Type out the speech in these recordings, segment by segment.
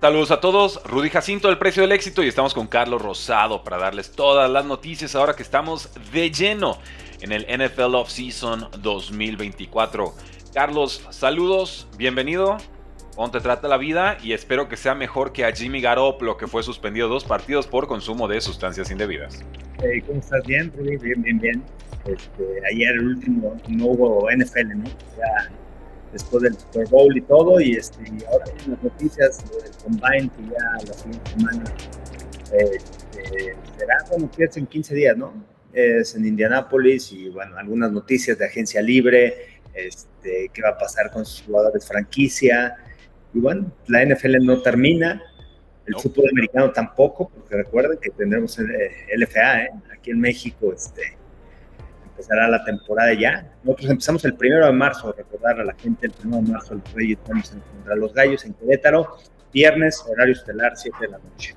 Saludos a todos, Rudy Jacinto del Precio del Éxito y estamos con Carlos Rosado para darles todas las noticias ahora que estamos de lleno en el NFL Off Season 2024. Carlos, saludos, bienvenido. ¿Cómo te trata la vida? Y espero que sea mejor que a Jimmy Garoppolo, que fue suspendido dos partidos por consumo de sustancias indebidas. ¿Cómo estás? Bien, Rudy, bien, bien, bien. Este, ayer el último no hubo NFL, ¿no? Ya después del Super Bowl y todo, y, este, ahora en las noticias del Combine, que ya la siguiente semana este, será, bueno, que es en 15 días, ¿no? Es en Indianápolis y, bueno, algunas noticias de agencia libre, este, qué va a pasar con sus jugadores franquicia, y bueno, la NFL no termina, el fútbol americano tampoco, porque recuerden que tendremos el, el LFA, ¿eh? aquí en México, este, empezará la temporada ya. Nosotros empezamos el primero de marzo, recordar a la gente, el primero de marzo el Reyes estamos contra los Gallos en Querétaro, viernes, horario estelar, 7 de la noche.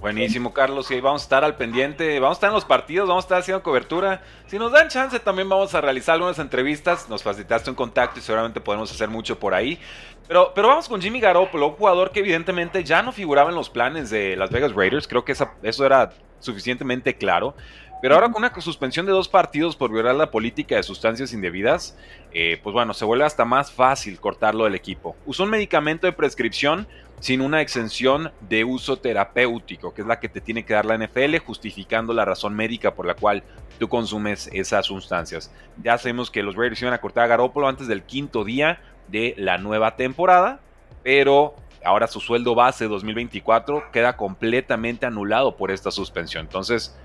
Buenísimo, Carlos. Y ahí vamos a estar al pendiente. Vamos a estar en los partidos, vamos a estar haciendo cobertura. Si nos dan chance, también vamos a realizar algunas entrevistas. Nos facilitaste un contacto y seguramente podemos hacer mucho por ahí. Pero, pero vamos con Jimmy Garoppolo, un jugador que evidentemente ya no figuraba en los planes de Las Vegas Raiders. Creo que eso era suficientemente claro. Pero ahora con una suspensión de dos partidos por violar la política de sustancias indebidas, eh, pues bueno, se vuelve hasta más fácil cortarlo del equipo. Usó un medicamento de prescripción sin una exención de uso terapéutico, que es la que te tiene que dar la NFL, justificando la razón médica por la cual tú consumes esas sustancias. Ya sabemos que los Raiders iban a cortar a Garoppolo antes del quinto día de la nueva temporada, pero ahora su sueldo base 2024 queda completamente anulado por esta suspensión. Entonces,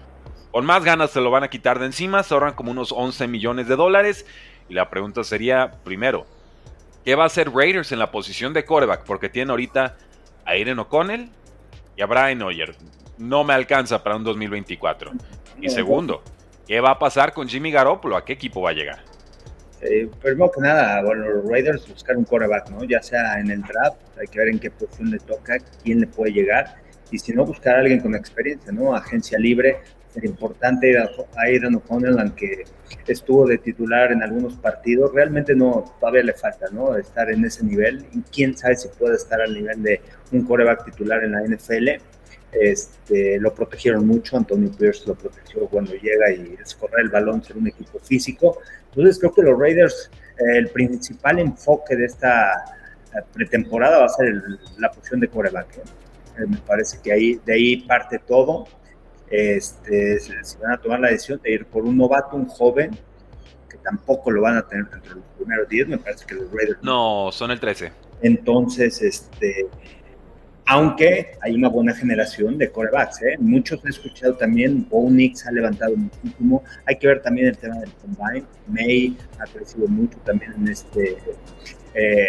con más ganas se lo van a quitar de encima, se ahorran como unos 11 millones de dólares. Y la pregunta sería, primero, ¿qué va a hacer Raiders en la posición de quarterback? Porque tiene ahorita a Aiden O'Connell y a Brian Hoyer. No me alcanza para un 2024. Y segundo, ¿qué va a pasar con Jimmy Garoppolo? ¿A qué equipo va a llegar? Eh, primero que nada, bueno, los Raiders buscar un quarterback, ¿no? Ya sea en el draft, hay que ver en qué posición le toca, quién le puede llegar. Y si no, buscar a alguien con experiencia, ¿no? Agencia libre, importante a Aidan O'Connell, aunque estuvo de titular en algunos partidos, realmente no, todavía le falta, ¿no? Estar en ese nivel y quién sabe si puede estar al nivel de un coreback titular en la NFL. Este, lo protegieron mucho, Antonio Pierce lo protegió cuando llega y escorrer el balón, ser un equipo físico. Entonces creo que los Raiders, eh, el principal enfoque de esta eh, pretemporada va a ser la posición de coreback. ¿eh? me parece que ahí, de ahí parte todo este, se van a tomar la decisión de ir por un novato, un joven, que tampoco lo van a tener entre los primeros 10, me parece que los Raiders. No, son el 13. Entonces, este, aunque hay una buena generación de corebacks, ¿eh? muchos he escuchado también, Bo Nix ha levantado muchísimo, hay que ver también el tema del combine, May ha crecido mucho también en este, eh,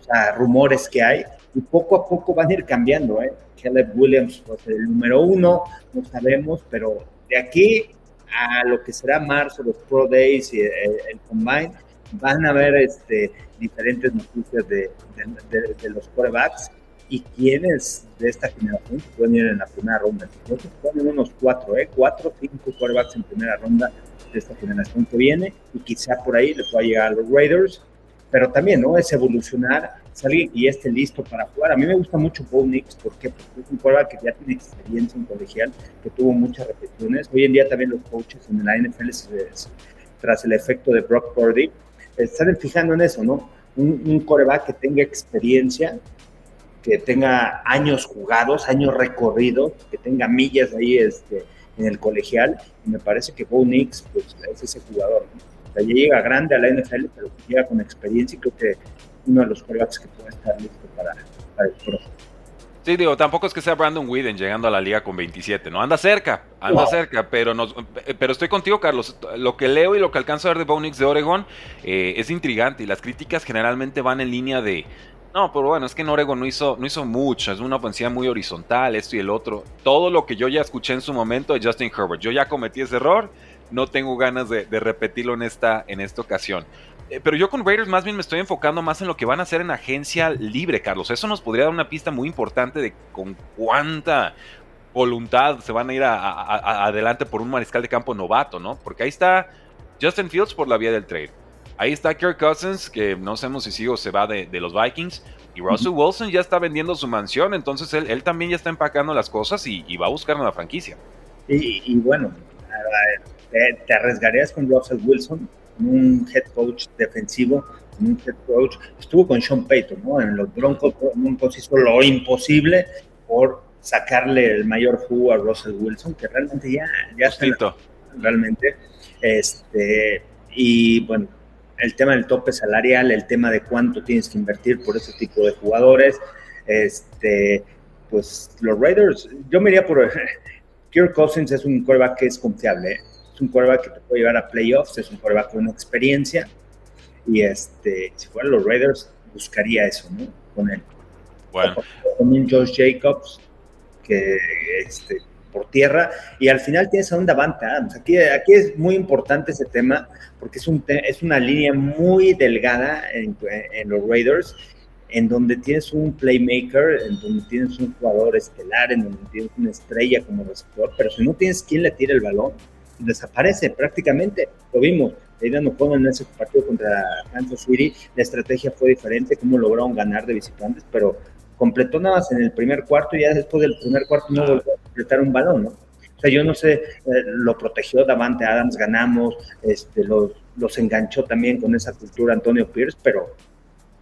o sea, rumores que hay, y poco a poco van a ir cambiando, ¿eh? Caleb Williams pues, el número uno, no sabemos, pero de aquí a lo que será marzo, los Pro Days y el, Combine, van a haber este, diferentes noticias de, de, los quarterbacks y quienes de esta generación pueden ir en la primera ronda. Entonces ponen unos cuatro, ¿eh? cuatro, cinco quarterbacks en primera ronda de esta generación que viene y quizá por ahí le pueda llegar a los Raiders pero también, ¿no? Es evolucionar, salir y esté listo para jugar. A mí me gusta mucho Paul Nix, porque es un jugador que ya tiene experiencia en colegial, que tuvo muchas repeticiones. Hoy en día también los coaches en la NFL, tras el efecto de Brock Purdy, están fijando en eso, ¿no? Un, un coreback que tenga experiencia, que tenga años jugados, años recorridos, que tenga millas ahí este, en el colegial. Y me parece que Bo Nix pues, es ese jugador. ¿no? ya llega grande a la NFL, pero llega con experiencia y creo que uno de los quarterbacks que puede estar listo para, el pro. Sí, digo, tampoco es que sea Brandon Whedon llegando a la liga con 27, ¿no? Anda cerca, anda cerca, pero, nos, pero estoy contigo, Carlos. Lo que leo y lo que alcanzo a ver de Bonix de Oregon eh, es intrigante y las críticas generalmente van en línea de, no, pero bueno, es que en Oregon no hizo, no hizo mucho, es una ofensiva muy horizontal, esto y el otro. Todo lo que yo ya escuché en su momento de Justin Herbert, yo ya cometí ese error, no tengo ganas de, repetirlo en esta, en esta ocasión. Eh, pero yo con Raiders más bien me estoy enfocando más en lo que van a hacer en agencia libre, Carlos. Eso nos podría dar una pista muy importante de con cuánta voluntad se van a ir adelante por un mariscal de campo novato, ¿no? Porque ahí está Justin Fields por la vía del trade. ahí está Kirk Cousins, que no sabemos si sigue o se va de, los Vikings. Y Russell Wilson ya está vendiendo su mansión, entonces él, también ya está empacando las cosas y, va a buscar una franquicia. Y, bueno, te, arriesgarías con Russell Wilson, un head coach defensivo, un head coach. Estuvo con Sean Payton, ¿no? En los Broncos, Broncos hizo lo imposible por sacarle el mayor jugo a Russell Wilson, que realmente ya, ya está. Realmente. Este, y bueno, el tema del tope salarial, el tema de cuánto tienes que invertir por ese tipo de jugadores. Este, pues los Raiders, yo me iría por. Kirk Cousins es un quarterback que es confiable, ¿eh? es un quarterback que te puede llevar a playoffs, es un quarterback con experiencia. Y este, si fueran los Raiders, buscaría eso, ¿no? Con él. Bueno. Con Josh Jacobs, que este, por tierra, y al final tienes a un Davante Adams. Aquí, aquí es muy importante ese tema, porque es, un, es una línea muy delgada en, los Raiders, en donde tienes un playmaker, en donde tienes un jugador estelar, en donde tienes una estrella como receptor, pero si no tienes quien le tire el balón, desaparece prácticamente. Lo vimos, Aidan O'Connell en ese partido contra Kansas City, la estrategia fue diferente, cómo lograron ganar de visitantes, pero completó nada más en el primer cuarto y ya después del primer cuarto no volvió a completar un balón, ¿no? O sea, yo no sé, eh, lo protegió Davante Adams, ganamos, este, los, los enganchó también con esa cultura Antonio Pierce, pero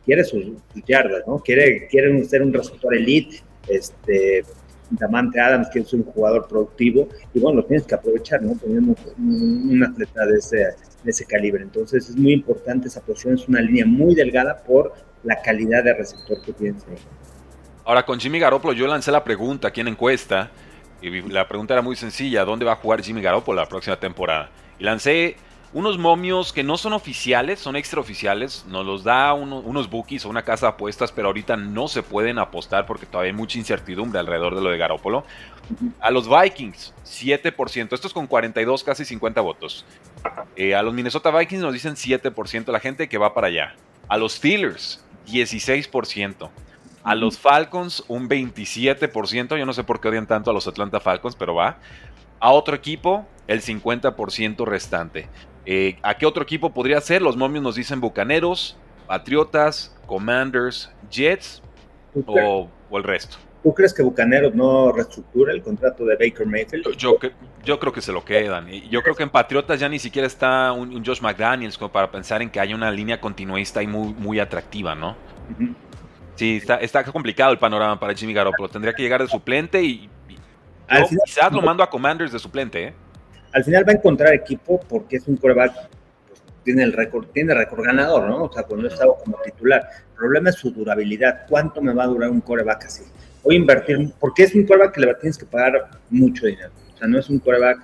quiere sus, yardas, ¿no? Quiere, quiere ser un receptor elite, este, Davante Adams, que es un jugador productivo, y bueno, lo tienes que aprovechar, ¿no? Teniendo un, un, atleta de ese, de ese calibre. Entonces es muy importante esa posición, es una línea muy delgada por la calidad de receptor que tienes ahí. Ahora, con Jimmy Garoppolo yo lancé la pregunta aquí en encuesta. Y la pregunta era muy sencilla, ¿dónde va a jugar Jimmy Garoppolo la próxima temporada? Y lancé unos momios que no son oficiales, son extraoficiales, nos los da unos bookies o una casa de apuestas, pero ahorita no se pueden apostar porque todavía hay mucha incertidumbre alrededor de lo de Garoppolo. A los Vikings, 7%, esto es con 42, casi 50 votos. Eh, a los Minnesota Vikings nos dicen 7% la gente que va para allá. A los Steelers, 16%. A los Falcons un 27%, yo no sé por qué odian tanto a los Atlanta Falcons, pero va. A otro equipo el 50% restante. Eh, ¿A qué otro equipo podría ser? Los momios nos dicen Bucaneros, Patriotas, Commanders, Jets o, el resto. ¿Tú crees que Bucaneros no reestructura el contrato de Baker Mayfield? Yo, yo creo que se lo quedan. Yo creo que en Patriotas ya ni siquiera está un, Josh McDaniels como para pensar en que haya una línea continuista y muy, muy atractiva, ¿no? Sí, está, está complicado el panorama para Jimmy Garoppolo. Tendría que llegar de suplente y, quizás lo mando a Commanders de suplente. ¿eh? Al final va a encontrar equipo porque es un coreback, pues, tiene el récord, tiene récord ganador, ¿no? O sea, cuando he estado como titular. El problema es su durabilidad. ¿Cuánto me va a durar un coreback así? Voy a invertir, porque es un coreback que le tienes que pagar mucho dinero. O sea, no es un coreback,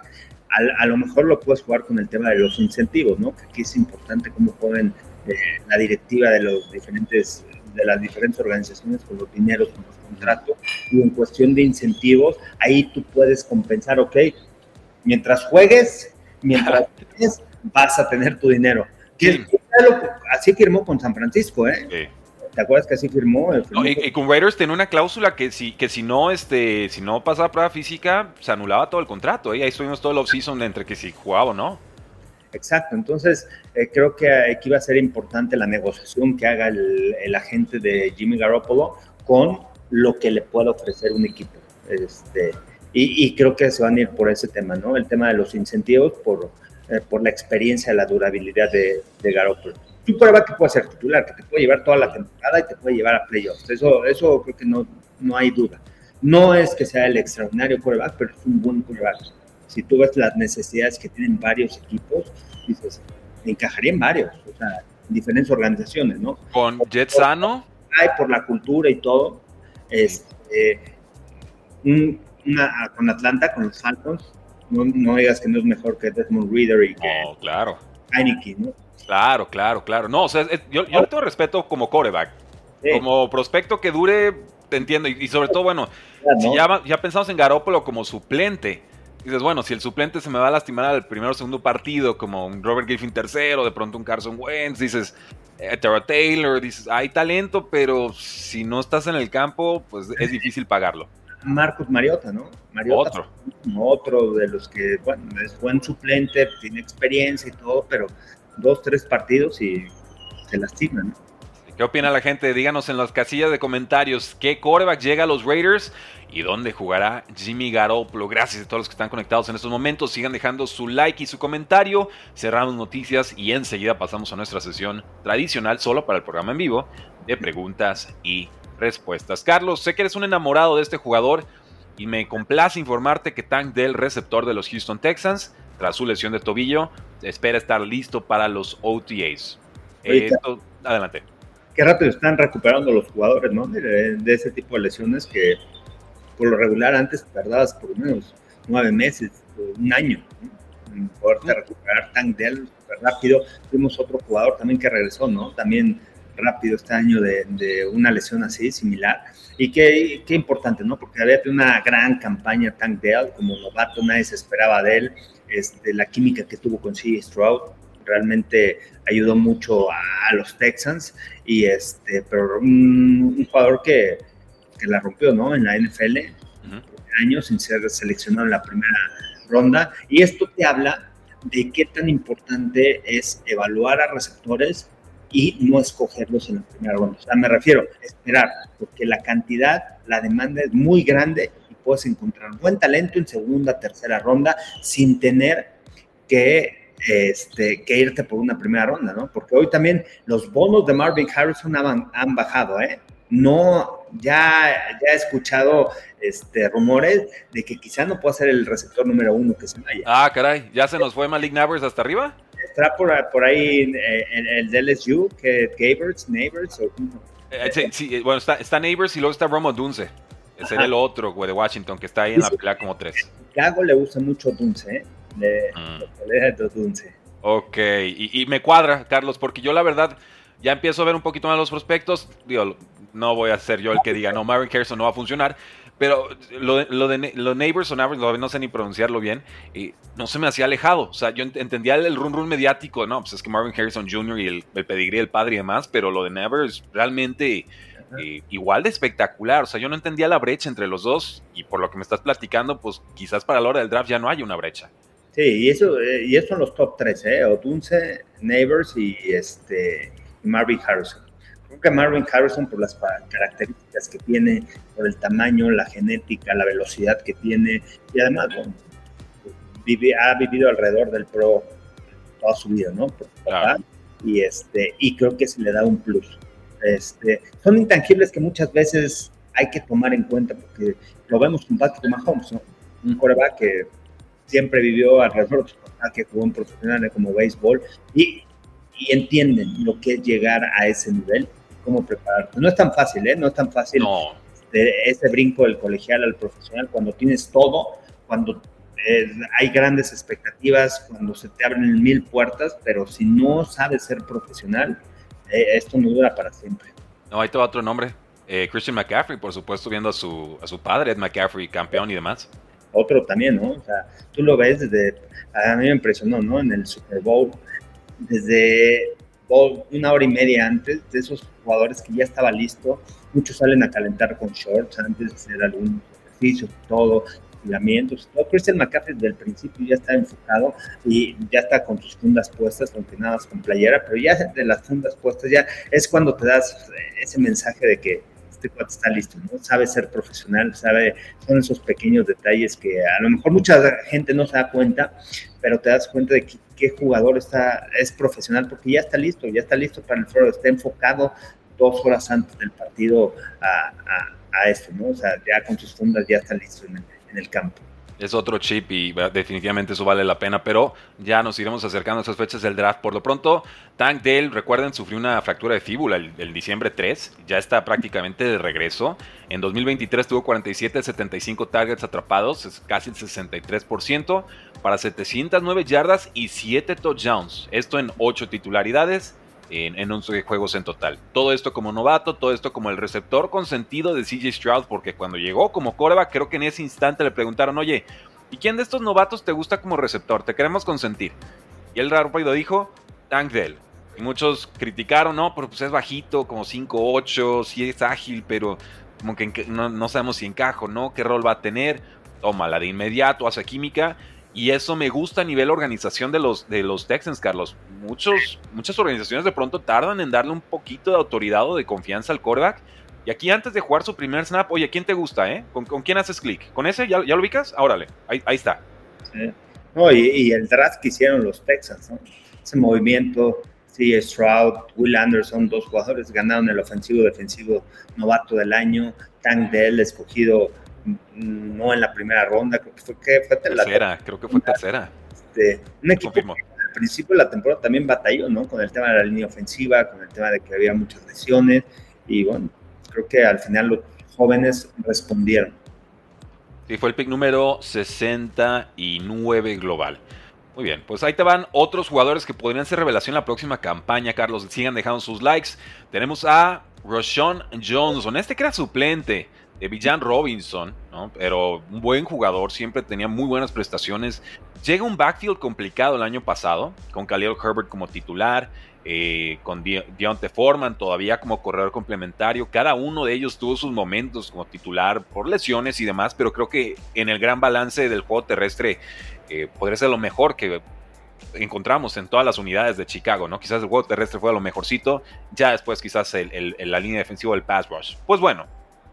a, lo mejor lo puedes jugar con el tema de los incentivos, ¿no? Que aquí es importante cómo pueden eh, la directiva de los diferentes de las diferentes organizaciones con los dineros, con los contratos, y en cuestión de incentivos, ahí tú puedes compensar, ok, mientras juegues, mientras juegues, vas a tener tu dinero. Así firmó con San Francisco, ¿eh? ¿Te acuerdas que así firmó? y, con Raiders tenía una cláusula que si, que si no, este, si no pasaba prueba física, se anulaba todo el contrato. ¿eh? Ahí estuvimos todo el off-season entre que si jugaba o no. Exacto, entonces eh, creo que aquí va a ser importante la negociación que haga el, agente de Jimmy Garoppolo con lo que le pueda ofrecer un equipo. Este, y, creo que se van a ir por ese tema, ¿no? El tema de los incentivos por, eh, por la experiencia, la durabilidad de, de Garoppolo. Un prueba que puede ser titular, que te puede llevar toda la temporada y te puede llevar a playoffs. Eso, eso creo que no, no hay duda. No es que sea el extraordinario quarterback, pero es un buen quarterback si tú ves las necesidades que tienen varios equipos, dices, encajaría en varios, o sea, en diferentes organizaciones, ¿no? Con Jet Sano. Por la cultura y todo. Este, con Atlanta, con los Falcons, no, digas que no es mejor que Desmond Reader y que claro. Heineken, ¿no? Claro, claro, claro. No, o sea, yo, yo le tengo respeto como coreback. Como prospecto que dure, te entiendo. Y, sobre todo, bueno, si ya, ya pensamos en Garópolo como suplente, dices, bueno, si el suplente se me va a lastimar al primero o segundo partido, como un Robert Griffin tercero, de pronto un Carson Wentz, dices, eh, Tara Taylor, dices, hay talento, pero si no estás en el campo, pues es difícil pagarlo. Marcos Mariota, ¿no? Mariota, otro. Otro de los que, bueno, es buen suplente, tiene experiencia y todo, pero dos, tres partidos y se lastiman. ¿Qué opina la gente? Díganos en las casillas de comentarios qué coreback llega a los Raiders y dónde jugará Jimmy Garoppolo. Gracias a todos los que están conectados en estos momentos. Sigan dejando su like y su comentario. Cerramos noticias y enseguida pasamos a nuestra sesión tradicional solo para el programa en vivo de preguntas y respuestas. Carlos, sé que eres un enamorado de este jugador y me complace informarte que Tank Dell, receptor de los Houston Texans, tras su lesión de tobillo, espera estar listo para los OTAs. adelante. Qué rápido están recuperando los jugadores, ¿no? De, ese tipo de lesiones que por lo regular antes tardabas por lo menos nueve meses, un año, ¿no? en poderte recuperar Tank Dell rápido. Tuvimos otro jugador también que regresó, ¿no? También rápido este año de, una lesión así, similar. Y qué, qué, importante, ¿no? Porque había una gran campaña Tank Dell como novato, nadie se esperaba de él. Este, la química que tuvo con C. Stroud realmente ayudó mucho a, los Texans. Y este, pero un, jugador que, que, la rompió, ¿no? En la NFL, años sin ser seleccionado en la primera ronda. Y esto te habla de qué tan importante es evaluar a receptores y no escogerlos en la primera ronda. O sea, me refiero a esperar, porque la cantidad, la demanda es muy grande y puedes encontrar buen talento en segunda, tercera ronda sin tener que, este, irte por una primera ronda, ¿no? Porque hoy también los bonos de Marvin Harrison han bajado, ¿eh? No, ya, ya he escuchado este, rumores de que quizá no pueda ser el receptor número uno que se vaya. Ah, caray, ¿ya se nos fue Malik Nabers hasta arriba? está por, por ahí en, el DLSU, que Gabers, Neighbors. O... Eh, sí, sí, bueno, está, está, Neighbors y luego está Romo Dunce. Ese era el otro, güey, de Washington, que está ahí en la pelea como tres. Chicago le gusta mucho Dunce, ¿eh? Le, mm. Dunce. Ok, y, y, me cuadra, Carlos, porque yo la verdad ya empiezo a ver un poquito más los prospectos. Digo, no voy a ser yo el que diga, no, Marvin Harrison no va a funcionar. Pero lo, de, lo Neighbors o Neighbors, no sé ni pronunciarlo bien, y no se me hacía alejado. O sea, yo entendía el, run run mediático, no, pues es que Marvin Harrison Jr. y el, el pedigrí del padre y demás, pero lo de Neighbors realmente eh, igual de espectacular. O sea, yo no entendía la brecha entre los dos y por lo que me estás platicando, pues quizás para la hora del draft ya no hay una brecha. Sí, y eso, eh, y eso son los top tres, ¿eh? Otunce, Neighbors y este Marvin Harrison. Que Marvin Harrison, por las características que tiene, por el tamaño, la genética, la velocidad que tiene, y además vive, ha vivido alrededor del pro toda su vida, ¿no? y, este, y creo que se le da un plus. Este, son intangibles que muchas veces hay que tomar en cuenta porque lo vemos con Patrick Mahomes, ¿no? un coreback que siempre vivió alrededor de su papá, que jugó en profesional como béisbol y, y entienden lo que es llegar a ese nivel cómo prepararte. No es tan fácil, ¿eh? No es tan fácil ese brinco del colegial al profesional cuando tienes todo, cuando eh, hay grandes expectativas, cuando se te abren mil puertas, pero si no sabes ser profesional, eh, esto no dura para siempre. No, hay todo otro nombre. Eh, Christian McCaffrey, por supuesto, viendo a su, a su padre, Ed McCaffrey, campeón y demás. Otro también, ¿no? O sea, tú lo ves desde, a mí me impresionó, ¿no? En el Super Bowl, desde una hora y media antes de esos jugadores que ya estaba listo. Muchos salen a calentar con shorts antes de hacer algún ejercicio, todo, estiramientos. Todo. Christian McCaffrey desde el principio ya está enfocado y ya está con sus fundas puestas, aunque nada más con playera, pero ya de las fundas puestas ya es cuando te das ese mensaje de que este está listo, ¿no? Sabe ser profesional, sabe, son esos pequeños detalles que a lo mejor mucha gente no se da cuenta, pero te das cuenta de que qué jugador está, es profesional, porque ya está listo, ya está listo para el foro, está enfocado dos horas antes del partido a, a, esto, ¿no? O sea, ya con sus fundas ya está listo en el campo es otro chip y definitivamente eso vale la pena, pero ya nos iremos acercando a esas fechas del draft. Por lo pronto, Tank Dale, recuerden, sufrió una fractura de fíbula el, diciembre 3, ya está prácticamente de regreso. En 2023 tuvo 47 de 75 targets atrapados, es casi el 63%, para 709 yardas y 7 touchdowns. Esto en 8 titularidades en, 11 juegos en total. Todo esto como novato, todo esto como el receptor consentido de CJ Stroud, porque cuando llegó como coreback, creo que en ese instante le preguntaron, oye, ¿y quién de estos novatos te gusta como receptor? Te queremos consentir. Y él rápido dijo, Tank Dell. Y muchos criticaron, no, pero pues es bajito, como 5'8, sí es ágil, pero como que no, no sabemos si encajo, ¿no? ¿Qué rol va a tener? Tómala de inmediato, hace química Y eso me gusta a nivel organización de los, de los Texans, Carlos. Muchos, muchas organizaciones de pronto tardan en darle un poquito de autoridad o de confianza al quarterback. Y aquí antes de jugar su primer snap, oye, ¿quién te gusta, eh? ¿Con, quién haces clic? ¿Con ese? ¿Ya, lo ubicas? Órale, ahí, ahí está. No, y, el draft que hicieron los Texans, ¿no? Ese movimiento, sí, Stroud, Will Anderson, dos jugadores ganaron el ofensivo defensivo novato del año. Tank Dell escogido no en la primera ronda, creo que fue, fue tercera, creo que fue tercera. Este, un equipo que al principio de la temporada también batalló, ¿no? Con el tema de la línea ofensiva, con el tema de que había muchas lesiones y bueno, creo que al final los jóvenes respondieron. Sí, fue el pick número 69 global. Muy bien, pues ahí te van otros jugadores que podrían ser revelación en la próxima campaña, Carlos. Sigan dejando sus likes. Tenemos a Roshan Johnson, este que era suplente de Villan Robinson, ¿no? pero un buen jugador, siempre tenía muy buenas prestaciones. Llega un backfield complicado el año pasado, con Khalil Herbert como titular, eh, con Deontay Foreman todavía como corredor complementario. Cada uno de ellos tuvo sus momentos como titular por lesiones y demás, pero creo que en el gran balance del juego terrestre eh, podría ser lo mejor que encontramos en todas las unidades de Chicago, ¿no? Quizás el juego terrestre fue lo mejorcito, ya después quizás la línea defensiva del pass rush. Pues bueno,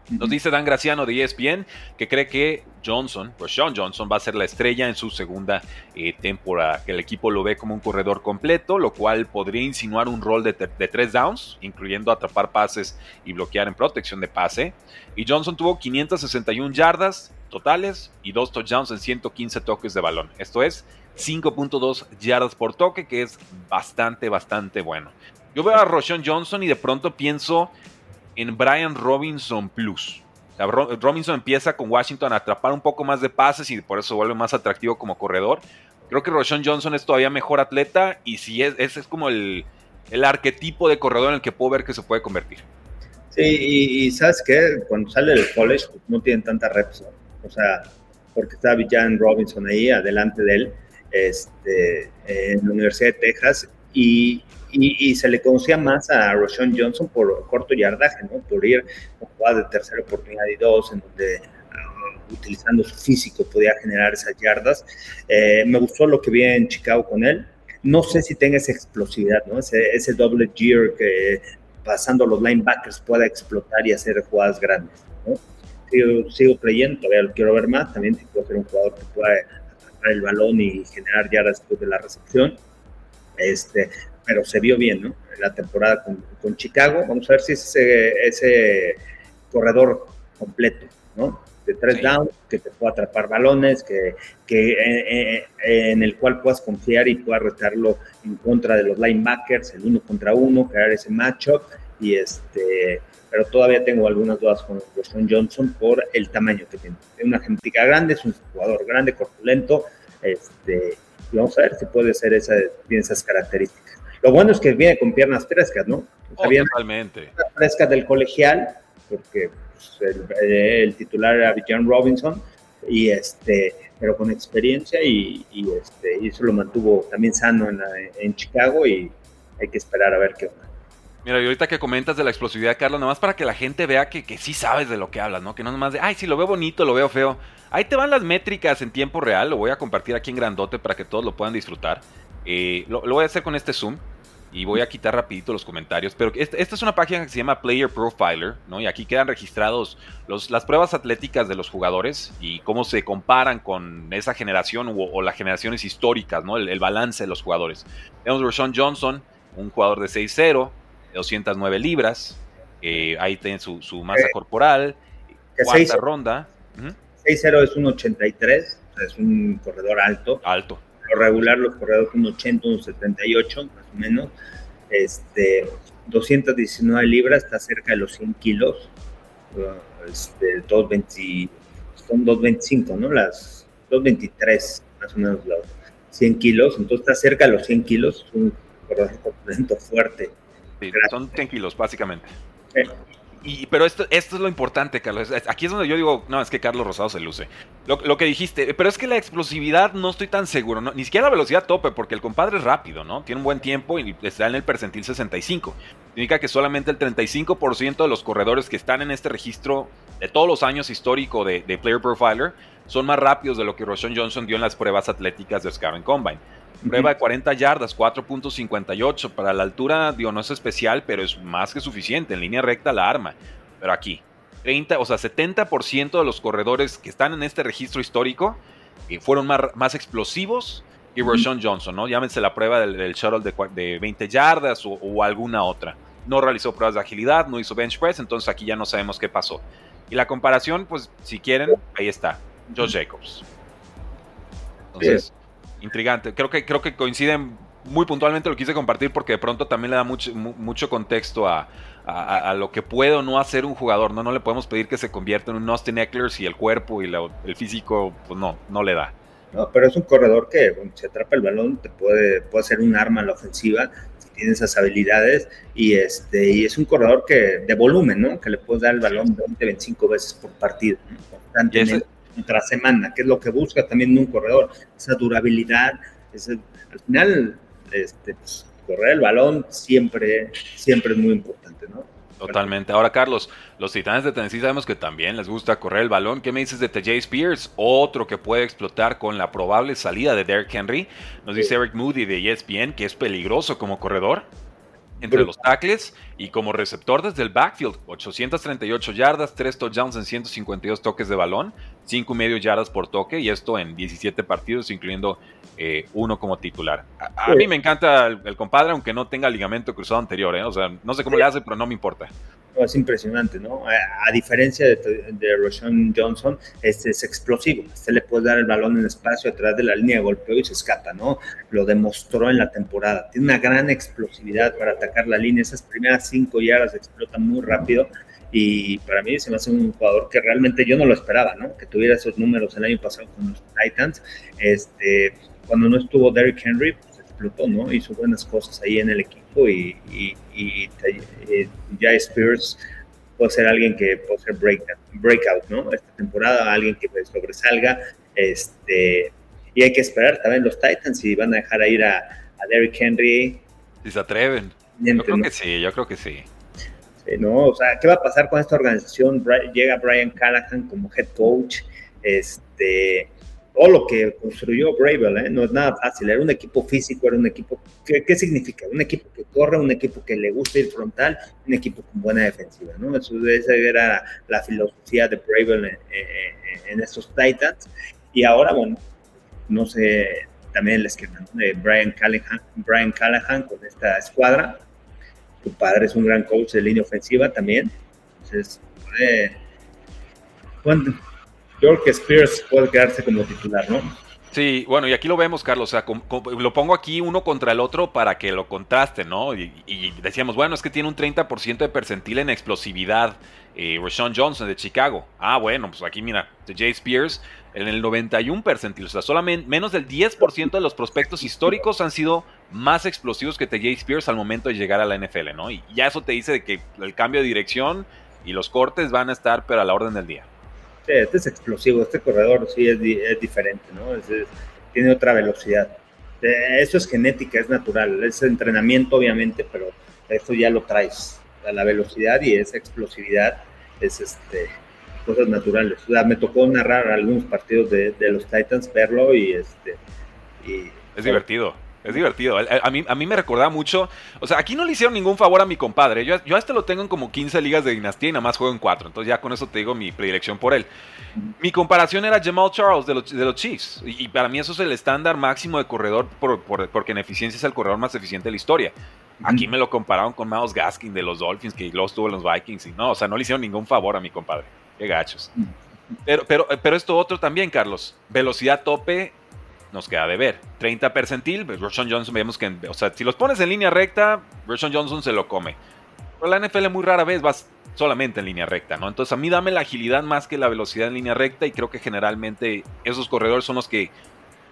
nos dice Dan Graciano de ESPN que cree que Johnson, pues Sean Johnson, va a ser la estrella en su segunda eh, temporada, que el equipo lo ve como un corredor completo, lo cual podría insinuar un rol de, tres downs, incluyendo atrapar pases y bloquear en protección de pase. Y Johnson tuvo 561 yardas totales y dos touchdowns en 115 toques de balón. Esto es 5.2 yardas por toque, que es bastante, bastante bueno. Yo veo a Roshan Johnson y de pronto pienso en Brian Robinson Plus. Robinson empieza con Washington a atrapar un poco más de pases y por eso vuelve más atractivo como corredor. Creo que Roshan Johnson es todavía mejor atleta y si es, ese es como el, arquetipo de corredor en el que puedo ver que se puede convertir. Sí, y, sabes que cuando sale del college pues, no tienen tanta reps, o sea, porque está Villan Robinson ahí adelante de él, este, en la Universidad de Texas, y, y, se le conocía más a Roshan Johnson por corto yardaje, ¿no? Por ir a jugar de tercera oportunidad y dos, en donde ah, utilizando su físico podía generar esas yardas. Eh, me gustó lo que vi en Chicago con él. No sé si tenga esa explosividad, ¿no? Ese, ese doble gear que pasando los linebackers pueda explotar y hacer jugadas grandes, ¿no? Sigo, sigo creyendo, todavía lo quiero ver más. También puede ser un jugador que pueda atrapar el balón y generar yardas después de la recepción. Este, pero se vio bien, ¿no? La temporada con, Chicago. Vamos a ver si es ese, corredor completo, ¿no? De tres downs, que te pueda atrapar balones, que, que eh, eh, en el cual puedas confiar y puedas retarlo en contra de los linebackers, el uno contra uno, crear ese matchup. Y este, pero todavía tengo algunas dudas con Weston Johnson por el tamaño que tiene. Es una genética grande, es un jugador grande, corpulento, este, y vamos a ver si puede ser esa, tiene esas características. Lo bueno es que viene con piernas frescas, ¿no? Oh, totalmente. Frescas del colegial, porque pues, el, titular era John Robinson, y este, pero con experiencia y, este, y eso lo mantuvo también sano en, Chicago y hay que esperar a ver qué onda. Mira, y ahorita que comentas de la explosividad, Carlos, nomás para que la gente vea que, que sí sabes de lo que hablas, ¿no? Que no nomás de, ay, sí, lo veo bonito, lo veo feo. Ahí te van las métricas en tiempo real, lo voy a compartir aquí en grandote para que todos lo puedan disfrutar. Eh, lo, voy a hacer con este Zoom y voy a quitar rapidito los comentarios. Pero esta, es una página que se llama Player Profiler, ¿no? Y aquí quedan registrados los, las pruebas atléticas de los jugadores y cómo se comparan con esa generación o, las generaciones históricas, ¿no? El, balance de los jugadores. Tenemos a Rashawn Johnson, un jugador de 6'0, de 209 libras. ahí tiene su, masa eh, corporal. Cuarta ronda. 6'0 es un 83, es un corredor alto. Alto regular los corredores un 80, un 78, más o menos. Este, 219 libras, está cerca de los 100 kilos. Este, 220, son 225, ¿no? Las 223, más o menos, los 100 kilos. Entonces está cerca de los 100 kilos. Es un corredor fuerte. son 100 kilos, básicamente. Eh, y, pero esto, esto es lo importante, Carlos. Aquí es donde yo digo, no, es que Carlos Rosado se luce. Lo, que dijiste, pero es que la explosividad no estoy tan seguro, ¿no? ni siquiera la velocidad tope, porque el compadre es rápido, ¿no? Tiene un buen tiempo y está en el percentil 65. Significa que solamente el 35% de los corredores que están en este registro de todos los años histórico de, Player Profiler son más rápidos de lo que Roshan Johnson dio en las pruebas atléticas de Scouting Combine. Prueba de 40 yardas, 4.58. Para la altura, digo, no es especial, pero es más que suficiente. En línea recta la arma. Pero aquí, 30, o sea, 70% de los corredores que están en este registro histórico eh, fueron más, más, explosivos que Roshan Johnson, ¿no? Llámense la prueba del, shuttle de, 20 yardas o, alguna otra. No realizó pruebas de agilidad, no hizo bench press, entonces aquí ya no sabemos qué pasó. Y la comparación, pues, si quieren, ahí está. Josh Jacobs. Entonces, intrigante. Creo que, creo que coinciden muy puntualmente, lo quise compartir porque de pronto también le da mucho, mucho contexto a, lo que puede o no hacer un jugador. No, no le podemos pedir que se convierta en un Austin Eckler si el cuerpo y el físico, pues no, no le da. No, pero es un corredor que se atrapa el balón, te puede, puede ser un arma en la ofensiva si tiene esas habilidades y este y es un corredor que de volumen, ¿no? Que le puede dar el balón 20, 25 veces por partido, constantemente contra semana, que es lo que busca también un corredor, esa durabilidad, al final, este, pues, correr el balón siempre, siempre es muy importante, ¿no? Totalmente. Ahora, Carlos, los Titanes de Tennessee sabemos que también les gusta correr el balón. ¿Qué me dices de TJ Spears? Otro que puede explotar con la probable salida de Derrick Henry. Nos dice Eric Moody de ESPN que es peligroso como corredor entre los tackles y como receptor desde el backfield. 838 yardas, 3 touchdowns en 152 toques de balón, 5 y medio yardas por toque y esto en 17 partidos, incluyendo eh, uno como titular. A, mí me encanta el, compadre, aunque no tenga ligamento cruzado anterior, ¿eh? o sea, no sé cómo le hace, pero no me importa es impresionante, ¿no? A, diferencia de, de Roshan Johnson, este es explosivo. Este le puede dar el balón en espacio atrás de la línea de golpeo y se escapa, ¿no? Lo demostró en la temporada. Tiene una gran explosividad para atacar la línea. Esas primeras cinco yardas explotan muy rápido. Y para mí se me hace un jugador que realmente yo no lo esperaba, ¿no? Que tuviera esos números el año pasado con los Titans. Este, cuando no estuvo Derrick Henry, explotó, ¿no? Hizo buenas cosas ahí en el equipo y, ya Spears puede ser alguien que puede ser breakout, ¿no? Esta temporada, alguien que pues, sobresalga, este, y hay que esperar también los Titans si van a dejar a ir a, a Derrick Henry. Si se atreven. Yo creo que sí, yo creo que sí. sí. ¿no? O sea, ¿qué va a pasar con esta organización? Llega Brian Callahan como head coach, este, todo lo que construyó Bravel, ¿eh? no es nada fácil, era un equipo físico, era un equipo, ¿qué, significa? Un equipo que corre, un equipo que le gusta ir frontal, un equipo con buena defensiva, ¿no? Eso, esa era la filosofía de Bravel en, estos Titans, y ahora, bueno, no sé, también el esquema de Brian Callahan, Brian Callahan con esta escuadra, tu padre es un gran coach de línea ofensiva también, entonces, bueno, York Spears puede quedarse como titular, ¿no? Sí, bueno, y aquí lo vemos, Carlos, o sea, lo pongo aquí uno contra el otro para que lo contraste, ¿no? Y, decíamos, bueno, es que tiene un 30% de percentil en explosividad, eh, Rashawn Johnson de Chicago. Ah, bueno, pues aquí mira, de Jay Spears en el 91 percentil, o sea, solamente menos del 10% de los prospectos históricos han sido más explosivos que TJ Spears al momento de llegar a la NFL, ¿no? Y ya eso te dice de que el cambio de dirección y los cortes van a estar, pero a la orden del día este, es explosivo, este corredor sí es, diferente, ¿no? tiene otra velocidad. Eso es genética, es natural, es entrenamiento obviamente, pero eso ya lo traes. la velocidad y esa explosividad es este, cosas naturales. O sea, me tocó narrar algunos partidos de, los Titans, verlo y este... Y, es divertido. Es divertido. A mí, a mí me recordaba mucho. O sea, aquí no le hicieron ningún favor a mi compadre. Yo, yo a este lo tengo en como 15 ligas de dinastía y nada más juego en 4. Entonces ya con eso te digo mi predilección por él. Mi comparación era Jamal Charles de los, de los Chiefs. Y, para mí eso es el estándar máximo de corredor por, porque en eficiencia es el corredor más eficiente de la historia. Aquí me lo compararon con Miles Gaskin de los Dolphins, que luego estuvo en los Vikings. Y no, o sea, no le hicieron ningún favor a mi compadre. Qué gachos. Pero, pero, pero esto otro también, Carlos. Velocidad tope nos queda de ver. 30 percentil, pues Roshan Johnson vemos que, o sea, si los pones en línea recta, Roshan Johnson se lo come. Pero la NFL muy rara vez vas solamente en línea recta, ¿no? Entonces a mí dame la agilidad más que la velocidad en línea recta y creo que generalmente esos corredores son los que,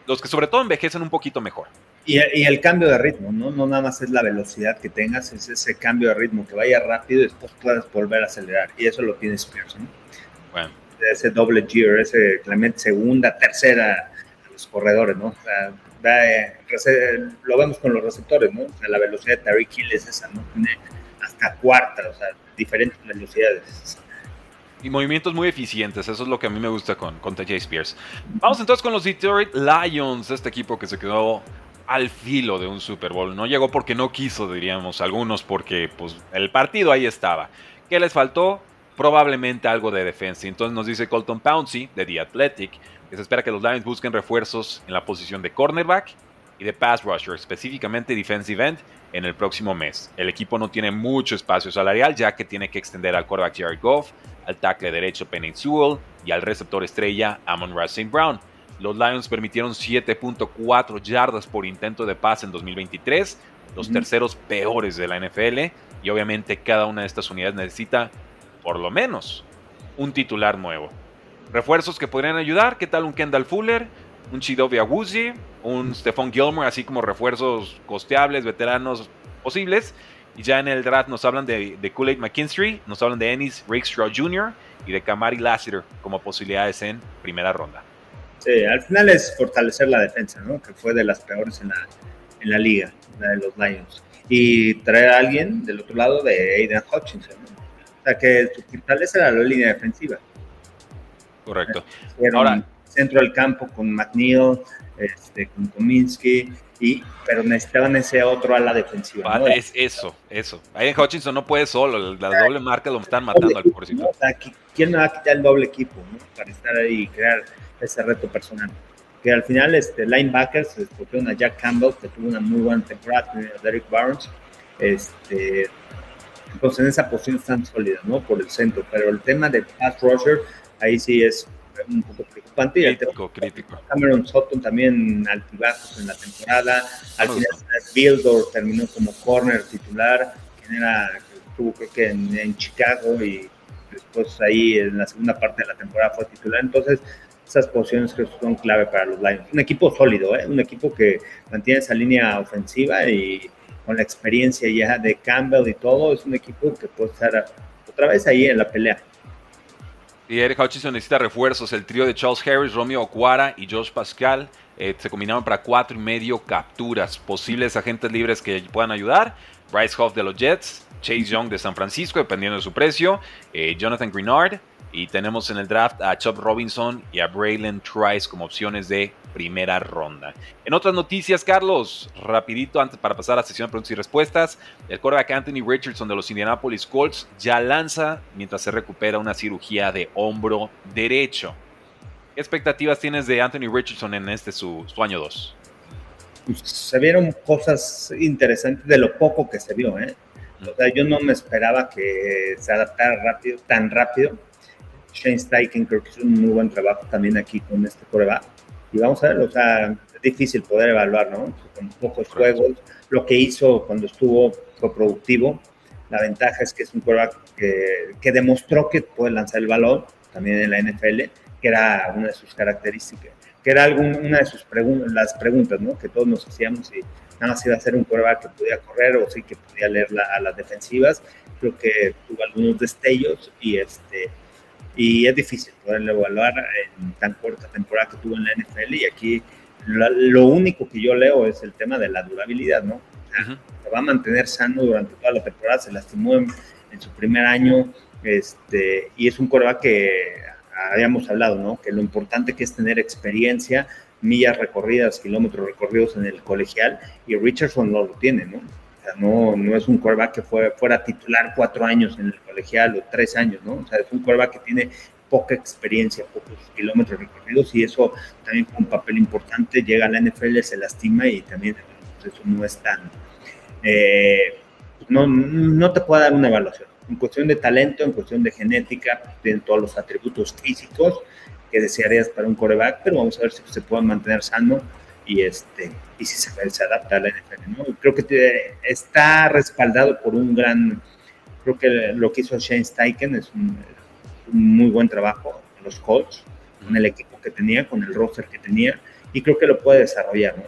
los que sobre todo envejecen un poquito mejor. Y, el cambio de ritmo, ¿no? No nada más es la velocidad que tengas, es ese cambio de ritmo, que vaya rápido y después puedas volver a acelerar. Y eso lo tiene Spears, ¿no? Bueno. Ese doble gear, ese Clement segunda, tercera los corredores, ¿no? O sea, eh, lo vemos con los receptores, ¿no? O sea, la velocidad de Tariq Hill es esa, ¿no? Tiene hasta cuarta, o sea, diferentes velocidades. Y movimientos muy eficientes, eso es lo que a mí me gusta con, con TJ Spears. Vamos entonces con los Detroit Lions, este equipo que se quedó al filo de un Super Bowl. No llegó porque no quiso, diríamos algunos, porque pues, el partido ahí estaba. ¿Qué les faltó? Probablemente algo de defensa. Entonces nos dice Colton Pouncey de The Athletic que se espera que los Lions busquen refuerzos en la posición de cornerback y de pass rusher, específicamente defensive end, en el próximo mes. El equipo no tiene mucho espacio salarial ya que tiene que extender al quarterback Jared Goff, al tackle derecho Penny Sewell y al receptor estrella Amon Ross St. Brown. Los Lions permitieron 7.4 yardas por intento de pase en 2023, los terceros peores de la NFL, y obviamente cada una de estas unidades necesita por lo menos un titular nuevo. Refuerzos que podrían ayudar, ¿qué tal un Kendall Fuller, un Chidobe Awuzie, un Stephon Gilmore, así como refuerzos costeables, veteranos posibles. Y ya en el draft nos hablan de, de Kool-Aid McKinstry, nos hablan de Ennis Rakestraw Jr. y de Kamari Lassiter como posibilidades en primera ronda. Sí, al final es fortalecer la defensa, ¿no? Que fue de las peores en la, en la liga, la de los Lions. Y traer a alguien del otro lado de Aiden Hutchinson, O sea, que su fortaleza la línea defensiva. Correcto. Ahora, centro del campo con McNeil, este, con Kominsky, y, pero necesitaban ese otro a la defensiva. Es eso, eso. Aiden Hutchinson no puede solo, la doble marca lo están matando al pobrecito. O sea, ¿quién me va a quitar el doble equipo para estar ahí y crear ese reto personal. Que al final, este, linebackers, escogieron a Jack Campbell, que tuvo una muy buena temporada, a Derek Barnes. Este, entonces, en esa posición están sólidas, ¿no? Por el centro. Pero el tema de pass rusher, ahí sí es un poco preocupante. Crítico, crítico. Cameron Sutton también altibajos en la temporada. Al final, Bildor terminó como corner titular, quien era, estuvo creo que en, en Chicago y después ahí en la segunda parte de la temporada fue titular. Entonces, esas posiciones que son clave para los Lions. Un equipo sólido, ¿eh? un equipo que mantiene esa línea ofensiva y con la experiencia ya de Campbell y todo, es un equipo que puede estar otra vez ahí en la pelea. Y Eric Hutchinson necesita refuerzos. El trío de Charles Harris, Romeo Okwara y Josh Pascal eh, se combinaron para cuatro y medio capturas. Posibles agentes libres que puedan ayudar. Bryce Hoff de los Jets, Chase Young de San Francisco, dependiendo de su precio. Eh, Jonathan Greenard, y tenemos en el draft a Chubb Robinson y a Braylon Trice como opciones de primera ronda. En otras noticias, Carlos, rapidito antes para pasar a la sesión de preguntas y respuestas, el quarterback Anthony Richardson de los Indianapolis Colts ya lanza mientras se recupera una cirugía de hombro derecho. ¿Qué expectativas tienes de Anthony Richardson en este su, año 2? Pues, se vieron cosas interesantes de lo poco que se vio, ¿eh? O sea, yo no me esperaba que se adaptara rápido, tan rápido Shane Steichen creo que hizo un muy buen trabajo también aquí con este coreback. Y vamos a ver, o sea, es difícil poder evaluar, ¿no? Con pocos juegos, lo que hizo cuando estuvo fue productivo. La ventaja es que es un coreback que, que demostró que puede lanzar el balón también en la NFL, que era una de sus características, que era algún, una de sus preguntas, las preguntas, ¿no? Que todos nos hacíamos si nada más iba a ser un coreback que podía correr o sí que podía leer a las defensivas. Creo que tuvo algunos destellos y este y es difícil poderlo evaluar en tan corta temporada que tuvo en la NFL y aquí lo, único que yo leo es el tema de la durabilidad, ¿no? Se va a mantener sano durante toda la temporada, se lastimó en, su primer año este, y es un coreback que habíamos hablado, ¿no? Que lo importante que es tener experiencia, millas recorridas, kilómetros recorridos en el colegial y Richardson no lo tiene, ¿no? No, no es un quarterback que fue, fuera titular cuatro años en el colegial o tres años, ¿no? O sea, es un quarterback que tiene poca experiencia, pocos kilómetros recorridos y eso también fue un papel importante. Llega a la NFL, se lastima y también pues, eso no es tan... Eh, no, no te puede dar una evaluación. En cuestión de talento, en cuestión de genética, tiene todos los atributos físicos que desearías para un coreback, pero vamos a ver si se puede mantener sano y este y si se, se adapta a la NFL. ¿no? Creo que está respaldado por un gran, creo que lo que hizo Shane Steichen es un, muy buen trabajo en los Colts, con el equipo que tenía, con el roster que tenía, y creo que lo puede desarrollar. ¿no?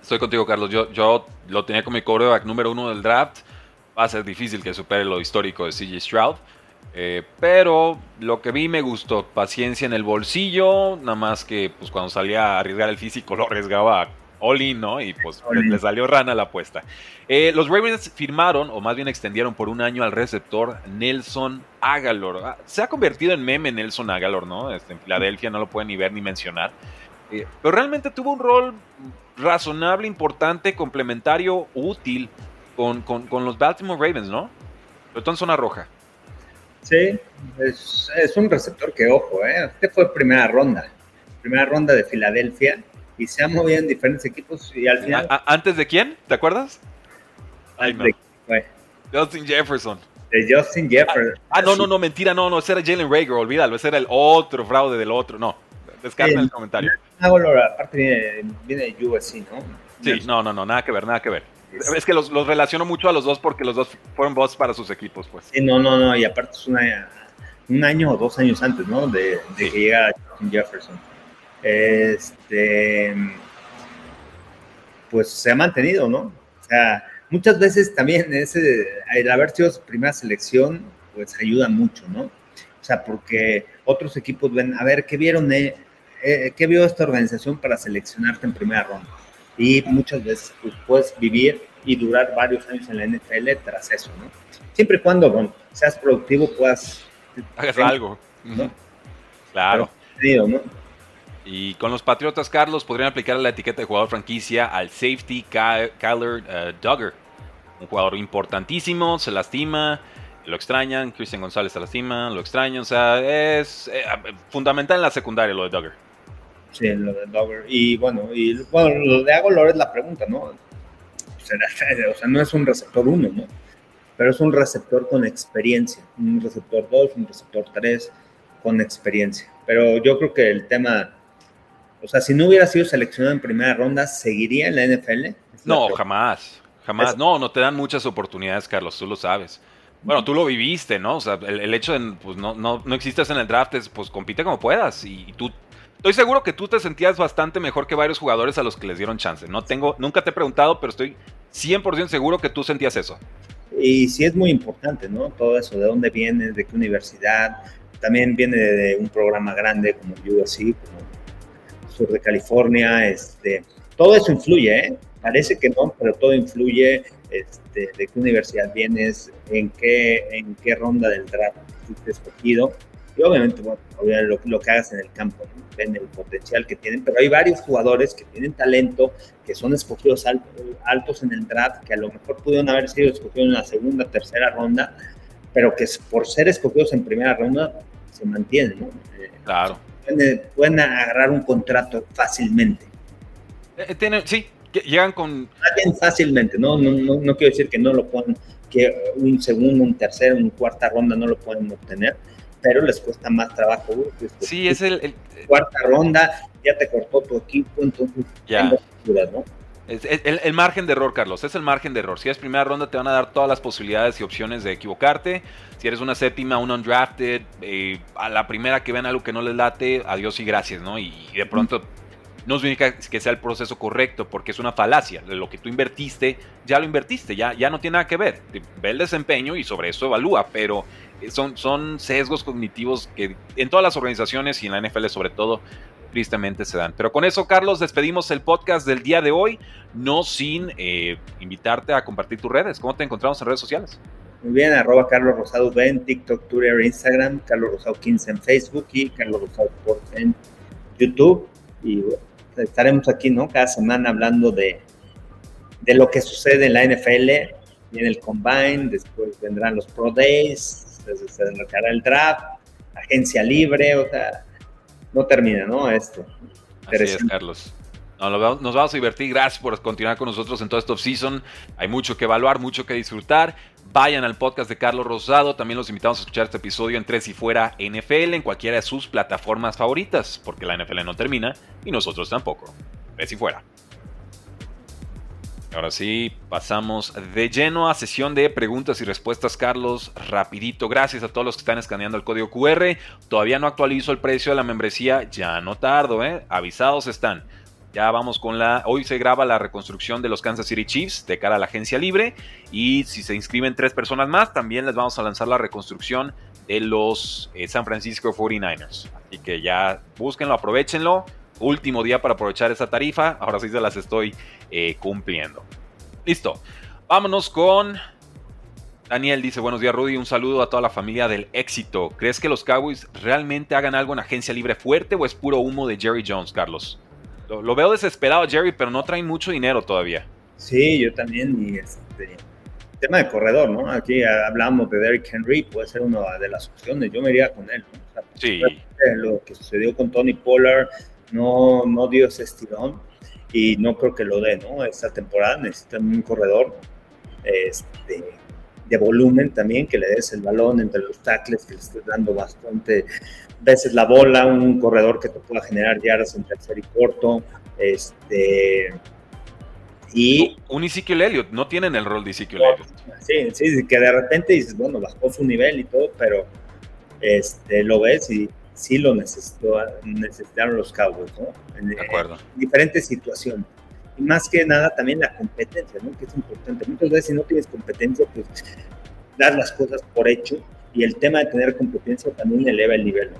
Estoy contigo, Carlos. Yo, yo lo tenía como mi quarterback número uno del draft. Va a ser difícil que supere lo histórico de CJ Stroud. Eh, pero lo que vi me gustó. Paciencia en el bolsillo. Nada más que pues, cuando salía a arriesgar el físico lo arriesgaba all ¿no? Y pues le, salió rana la apuesta. Eh, los Ravens firmaron, o más bien extendieron por un año al receptor Nelson Agalor. Ah, se ha convertido en meme Nelson Agalor, ¿no? Este, en Filadelfia no lo pueden ni ver ni mencionar. Eh, pero realmente tuvo un rol razonable, importante, complementario, útil con, los Baltimore Ravens, ¿no? Pero en zona roja. Sí, es, un receptor que, ojo, ¿eh? Este fue primera ronda. Primera ronda de Filadelfia y se ha movido en diferentes equipos y al final... ¿Antes de quién? ¿Te acuerdas? Ay, no. Justin Jefferson. De Justin Jefferson. Ah, no, no, no, mentira, no, no, ese era Jalen Rager, olvídalo, ese era el otro fraude del otro, no. Descarta el comentario. aparte viene, de USC, ¿no? Sí, no, no, no, nada que ver, nada que ver. Es que los, relaciono mucho a los dos porque los dos fueron boss para sus equipos, pues. Sí, no, no, no, y aparte es una, un año o dos años antes, ¿no? De, que llega Jefferson. Este, pues se ha mantenido, ¿no? O sea, muchas veces también ese, el haber sido su primera selección, pues ayuda mucho, ¿no? O sea, porque otros equipos ven, a ver, ¿qué vieron? Eh, eh, ¿Qué vio esta organización para seleccionarte en primera ronda? Y muchas veces pues, puedes vivir y durar varios años en la NFL tras eso, ¿no? Siempre y cuando seas productivo, puedas... Hagas algo. ¿no? Claro. Y con los Patriotas, Carlos, podrían aplicar la etiqueta de jugador franquicia al safety Kyler uh, Duggar. Un jugador importantísimo, se lastima, lo extrañan, Cristian González se lastima, lo extrañan, o sea, es eh, fundamental en la secundaria lo de Duggar. Sí, lo de Dogger. Y bueno, y bueno, lo de Agolor es la pregunta, ¿no? O sea, no es un receptor 1, ¿no? Pero es un receptor con experiencia. Un receptor 2, un receptor 3 con experiencia. Pero yo creo que el tema, o sea, si no hubiera sido seleccionado en primera ronda, ¿seguiría en la NFL? No, jamás. Jamás. No, no te dan muchas oportunidades, Carlos, tú lo sabes. Bueno, tú lo viviste, ¿no? O sea, el, hecho de pues, no, no, no existes en el draft es, pues, compite como puedas. Y tú Estoy seguro que tú te sentías bastante mejor que varios jugadores a los que les dieron chance. No tengo, nunca te he preguntado, pero estoy 100% seguro que tú sentías eso. Y sí es muy importante, ¿no? Todo eso, de dónde vienes, de qué universidad. También viene de un programa grande como USC, como Sur de California. Este, todo eso influye, ¿eh? Parece que no, pero todo influye. Este, de qué universidad vienes, en qué, en qué ronda del draft fuiste escogido y obviamente, bueno, lo, que hagas en el campo, depende del potencial que tienen, pero hay varios jugadores que tienen talento, que son escogidos altos en el draft, que a lo mejor pudieron haber sido escogidos en la segunda, tercera ronda, pero que por ser escogidos en primera ronda se mantienen, ¿no? Eh, claro. Pueden, agarrar un contrato fácilmente. Eh, tienen, sí, llegan con... Fácilmente, ¿no? No, ¿no? no quiero decir que no lo puedan, que un segundo, un tercero, una cuarta ronda no lo pueden obtener, pero les cuesta más trabajo. Este, sí, es el, Cuarta ronda, ya te cortó tu equipo, entonces ya. ¿no? el, margen de error, Carlos, es el margen de error. Si es primera ronda, te van a dar todas las posibilidades y opciones de equivocarte. Si eres una séptima, un undrafted, eh, a la primera que vean algo que no les late, adiós y gracias, ¿no? Y, de pronto no significa que sea el proceso correcto, porque es una falacia. Lo que tú invertiste, ya lo invertiste, ya, ya no tiene nada que ver. Ve el desempeño y sobre eso evalúa, pero son, sesgos cognitivos que en todas las organizaciones y en la NFL sobre todo tristemente se dan. Pero con eso, Carlos, despedimos el podcast del día de hoy, no sin eh, invitarte a compartir tus redes. ¿Cómo te encontramos en redes sociales? Muy bien, arroba Carlos Rosado en TikTok, Twitter, Instagram, Carlos Rosado 15 en Facebook y Carlos Rosado en YouTube. Y estaremos aquí, ¿no? Cada semana hablando de, de lo que sucede en la NFL, en el Combine, después vendrán los Pro Days, se desbloqueará el draft, agencia libre, o sea, no termina, ¿no? Esto. Así es, Carlos. nos vamos a divertir. Gracias por continuar con nosotros en todo este off-season. Hay mucho que evaluar, mucho que disfrutar. Vayan al podcast de Carlos Rosado. También los invitamos a escuchar este episodio en Tres y Fuera NFL en cualquiera de sus plataformas favoritas, porque la NFL no termina y nosotros tampoco. Tres y Fuera. Ahora sí, pasamos de lleno a sesión de preguntas y respuestas, Carlos. Rapidito, gracias a todos los que están escaneando el código QR. Todavía no actualizo el precio de la membresía, ya no tardo, ¿eh? Avisados están. Ya vamos con la. Hoy se graba la reconstrucción de los Kansas City Chiefs de cara a la agencia libre. Y si se inscriben tres personas más, también les vamos a lanzar la reconstrucción de los eh, San Francisco 49ers. Así que ya búsquenlo, aprovechenlo. Último día para aprovechar esa tarifa. Ahora sí se las estoy eh, cumpliendo. Listo. Vámonos con Daniel dice, buenos días Rudy, un saludo a toda la familia del éxito. ¿Crees que los Cowboys realmente hagan algo en agencia libre fuerte o es puro humo de Jerry Jones, Carlos? Lo, veo desesperado Jerry, pero no traen mucho dinero todavía. Sí, yo también. Y este, tema de corredor, ¿no? Aquí hablamos de Derrick Henry, puede ser una de las opciones. Yo me iría con él, ¿no? sí. Lo que sucedió con Tony Pollard no, no dio ese estirón y no creo que lo dé, ¿no? Esta temporada necesitan un corredor este, de volumen también, que le des el balón entre los tackles, que le estés dando bastante veces la bola, un corredor que te pueda generar yardas en tercer y corto, este... Y, un Ezekiel Elliott, no tienen el rol de Ezekiel Elliott. Sí, sí, que de repente dices, bueno, bajó su nivel y todo, pero este, lo ves y sí lo necesitó, necesitaron los Cowboys, ¿no? de acuerdo. En diferentes situaciones y más que nada también la competencia, ¿no? que es importante. Muchas veces si no tienes competencia, pues dar las cosas por hecho y el tema de tener competencia también eleva el nivel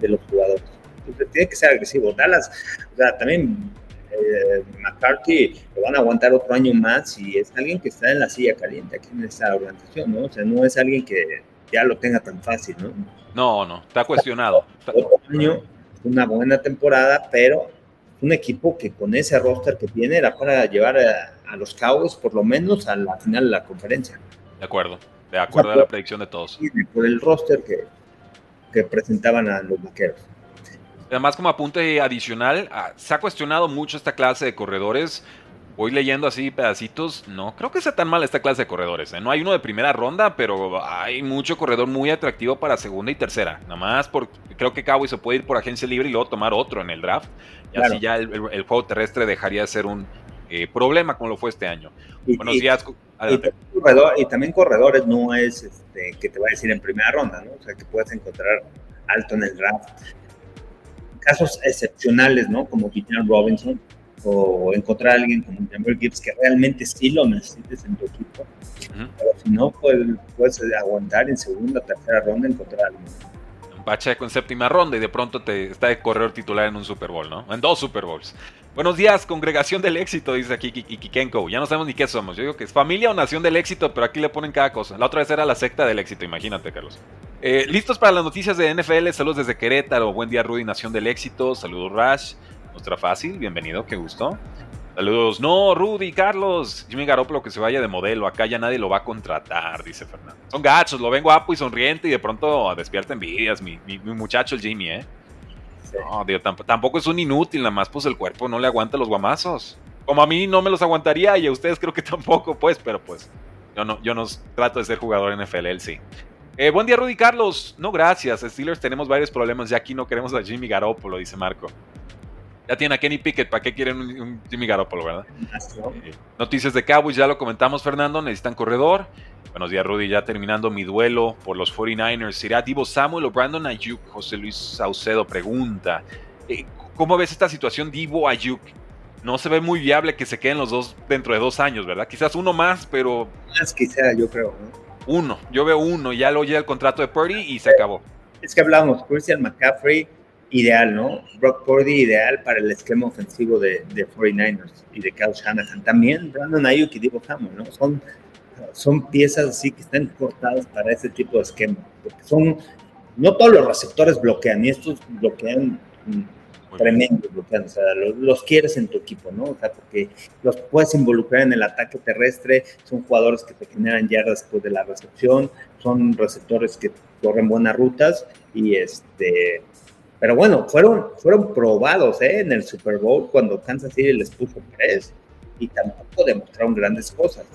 de, los jugadores. Entonces tiene que ser agresivo. Dallas, o sea, también eh, McCarthy lo van a aguantar otro año más y es alguien que está en la silla caliente aquí en esta organización, ¿no? O sea, no es alguien que ya lo tenga tan fácil, ¿no? No, no, está cuestionado. Otro año, una buena temporada, pero un equipo que con ese roster que tiene era para llevar a, los Cowboys por lo menos a la final de la conferencia. De acuerdo, de acuerdo a la predicción de todos. por el roster que, que presentaban a los vaqueros. Además, como apunte adicional, ah, se ha cuestionado mucho esta clase de corredores voy leyendo así pedacitos, no creo que sea tan mal esta clase de corredores. ¿eh? No hay uno de primera ronda, pero hay mucho corredor muy atractivo para segunda y tercera. Nada más por, creo que Cowboy se puede ir por agencia libre y luego tomar otro en el draft. Y así ya el, juego terrestre dejaría de ser un eh, problema como lo fue este año. Buenos días. Y, también corredores no es este, que te va a decir en primera ronda, ¿no? O sea, que puedes encontrar alto en el draft. Casos excepcionales, ¿no? Como Peter Robinson, o encontrar a alguien como Jammer Gibbs que realmente sí lo necesites en tu equipo. Pero si no, pues, puedes aguantar en segunda, tercera ronda encontrar a alguien. Un Pacheco en séptima ronda y de pronto te está de corredor titular en un Super Bowl, ¿no? En dos Super Bowls. Buenos días, congregación del éxito, dice aquí Kikenko. Ya no sabemos ni qué somos. Yo digo que es familia o nación del éxito, pero aquí le ponen cada cosa. La otra vez era la secta del éxito, imagínate, Carlos. Eh, Listos para las noticias de NFL. Saludos desde Querétaro. Buen día, Rudy, Nación del Éxito. Saludos, Rash. Nuestra Fácil, bienvenido, qué gusto. Saludos. No, Rudy, Carlos. Jimmy Garoppolo que se vaya de modelo. Acá ya nadie lo va a contratar, dice Fernando. Son gachos, lo ven guapo y sonriente y de pronto despierta envidias. Mi, muchacho, el Jimmy, ¿eh? No, tampoco es un inútil, nada más pues el cuerpo no le aguanta los guamazos. Como a mí no me los aguantaría y a ustedes creo que tampoco, pues, pero pues yo no, yo no trato de ser jugador en NFL, él sí. Eh, buen día, Rudy Carlos. No, gracias. Steelers tenemos varios problemas. Ya aquí no queremos a Jimmy Garoppolo, dice Marco. Ya tiene a Kenny Pickett, ¿para qué quieren un, Jimmy Garoppolo, verdad? Eh, noticias de Cowboys, ya lo comentamos, Fernando, necesitan corredor. Buenos días, Rudy, ya terminando mi duelo por los 49ers. ¿Será Divo Samuel o Brandon Ayuk? José Luis Saucedo pregunta. Eh, ¿Cómo ves esta situación Divo Ayuk? No se ve muy viable que se queden los dos dentro de dos años, ¿verdad? Quizás uno más, pero... Más quizá, yo creo. Uno, yo veo uno, ya lo llega el contrato de Purdy y se acabó. Es que hablamos, Christian McCaffrey ideal, ¿no? Brock Purdy ideal para el esquema ofensivo de, de 49ers y de Kyle Shanahan. También Brandon Ayuk y Divo Samuel, ¿no? Son, son piezas así que están cortadas para ese tipo de esquema, porque son, no todos los receptores bloquean, y estos bloquean tremendo bloquean, o sea, los, quieres en tu equipo, ¿no? O sea, porque los puedes involucrar en el ataque terrestre, son jugadores que te generan yardas después de la recepción, son receptores que corren buenas rutas y este pero bueno, fueron, fueron probados ¿eh? en el Super Bowl cuando Kansas City les puso tres y tampoco demostraron grandes cosas.